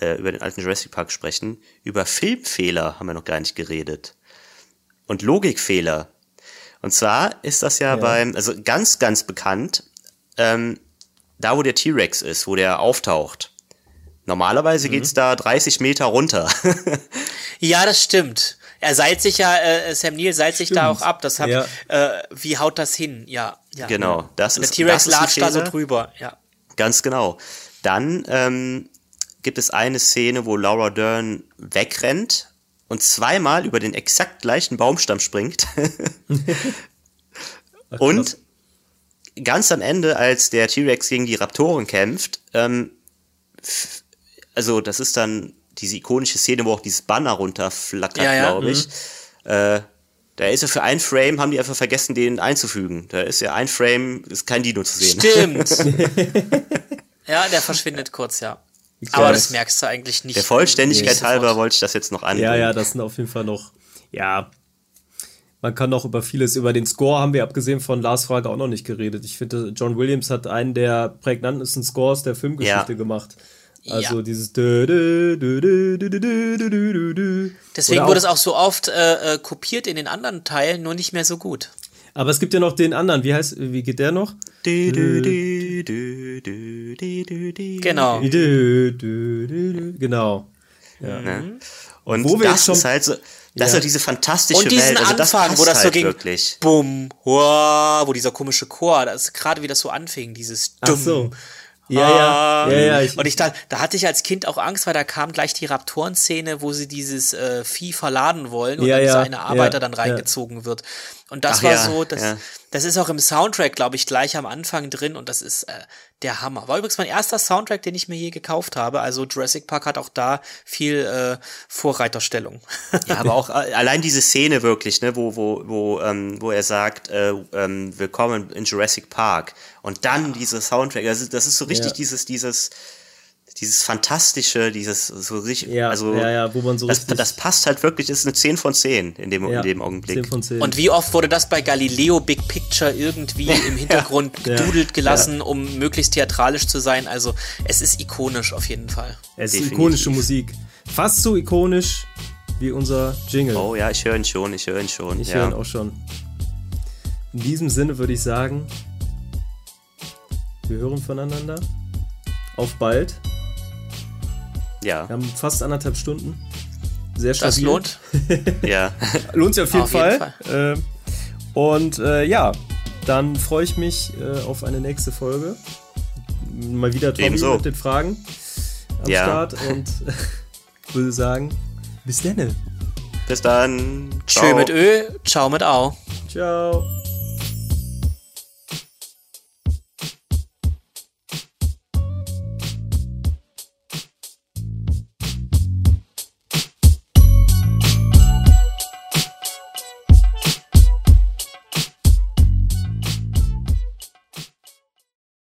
äh, über den alten Jurassic Park sprechen. Über Filmfehler haben wir noch gar nicht geredet. Und Logikfehler. Und zwar ist das ja, ja. beim, also ganz, ganz bekannt, ähm, da wo der T-Rex ist, wo der auftaucht. Normalerweise mhm. geht's da 30 Meter runter. ja, das stimmt. Er seilt sich ja, äh, Sam Neill seilt sich da auch ab. Das hat, ja. äh, wie haut das hin? Ja, ja. Genau, das Und ist Der T-Rex latscht da so drüber, ja. Ganz genau. Dann ähm, gibt es eine Szene, wo Laura Dern wegrennt und zweimal über den exakt gleichen Baumstamm springt. und ganz am Ende, als der T-Rex gegen die Raptoren kämpft, ähm, also das ist dann diese ikonische Szene, wo auch dieses Banner runterflackert, ja, ja. glaube ich. Mhm. Äh, da ist ja für ein Frame, haben die einfach vergessen, den einzufügen. Da ist ja ein Frame, ist kein Dino zu sehen. Stimmt. ja, der verschwindet kurz, ja. Aber das merkst du eigentlich nicht. Der Vollständigkeit halber wollte ich das jetzt noch anbringen. Ja, ja, das sind auf jeden Fall noch, ja. man kann noch über vieles, über den Score haben wir abgesehen von Lars Frage auch noch nicht geredet. Ich finde, John Williams hat einen der prägnantesten Scores der Filmgeschichte ja. gemacht. Also ja. dieses Deswegen wurde es auch so oft äh, äh, kopiert in den anderen Teilen, nur nicht mehr so gut. Aber es gibt ja noch den anderen, wie heißt, wie geht der noch? Genau. Genau. Ja. Mhm. Und Wo das ist halt so, das ja. ist diese fantastische Und diesen Welt. Also Anfang, wo das halt so ging, wirklich. bumm, wow, wo dieser komische Chor, das ist gerade wie das so anfing, dieses dumm. Ach so. Ja, ja, ja, ja. Ich, und ich da, da hatte ich als Kind auch Angst, weil da kam gleich die Raptoren-Szene, wo sie dieses äh, Vieh verladen wollen und ja, dann ja, eine Arbeiter ja, dann reingezogen wird. Und das Ach war so, das, das ist auch im Soundtrack, glaube ich, gleich am Anfang drin und das ist äh, der Hammer. War übrigens mein erster Soundtrack, den ich mir je gekauft habe. Also Jurassic Park hat auch da viel äh, Vorreiterstellung. ja, aber auch äh, allein diese Szene wirklich, ne, wo, wo, wo, ähm, wo er sagt, äh, ähm, willkommen in Jurassic Park. Und dann dieser Soundtrack, das ist, das ist so richtig ja. dieses, dieses, dieses Fantastische, dieses so richtig, ja, also ja, ja, wo man so das, das passt halt wirklich, ist eine 10 von 10 in dem, ja, in dem Augenblick. 10 von 10. Und wie oft wurde das bei Galileo Big Picture irgendwie im Hintergrund gedudelt gelassen, um möglichst theatralisch zu sein? Also es ist ikonisch auf jeden Fall. Es ist ikonische Musik. Fast so ikonisch wie unser Jingle. Oh ja, ich höre ihn schon, ich höre ihn schon. Ich höre ihn auch schon. In diesem Sinne würde ich sagen, wir hören voneinander. Auf bald. Ja. Wir haben fast anderthalb Stunden. Sehr stabil. Das lohnt. ja. lohnt sich auf jeden auf Fall. Jeden Fall. Äh, und äh, ja, dann freue ich mich äh, auf eine nächste Folge. Mal wieder Tommy Ebenso. mit den Fragen am ja. Start und würde sagen, bis dann. Bis dann. Ciao. Tschö mit Ö, ciao mit Au. Ciao.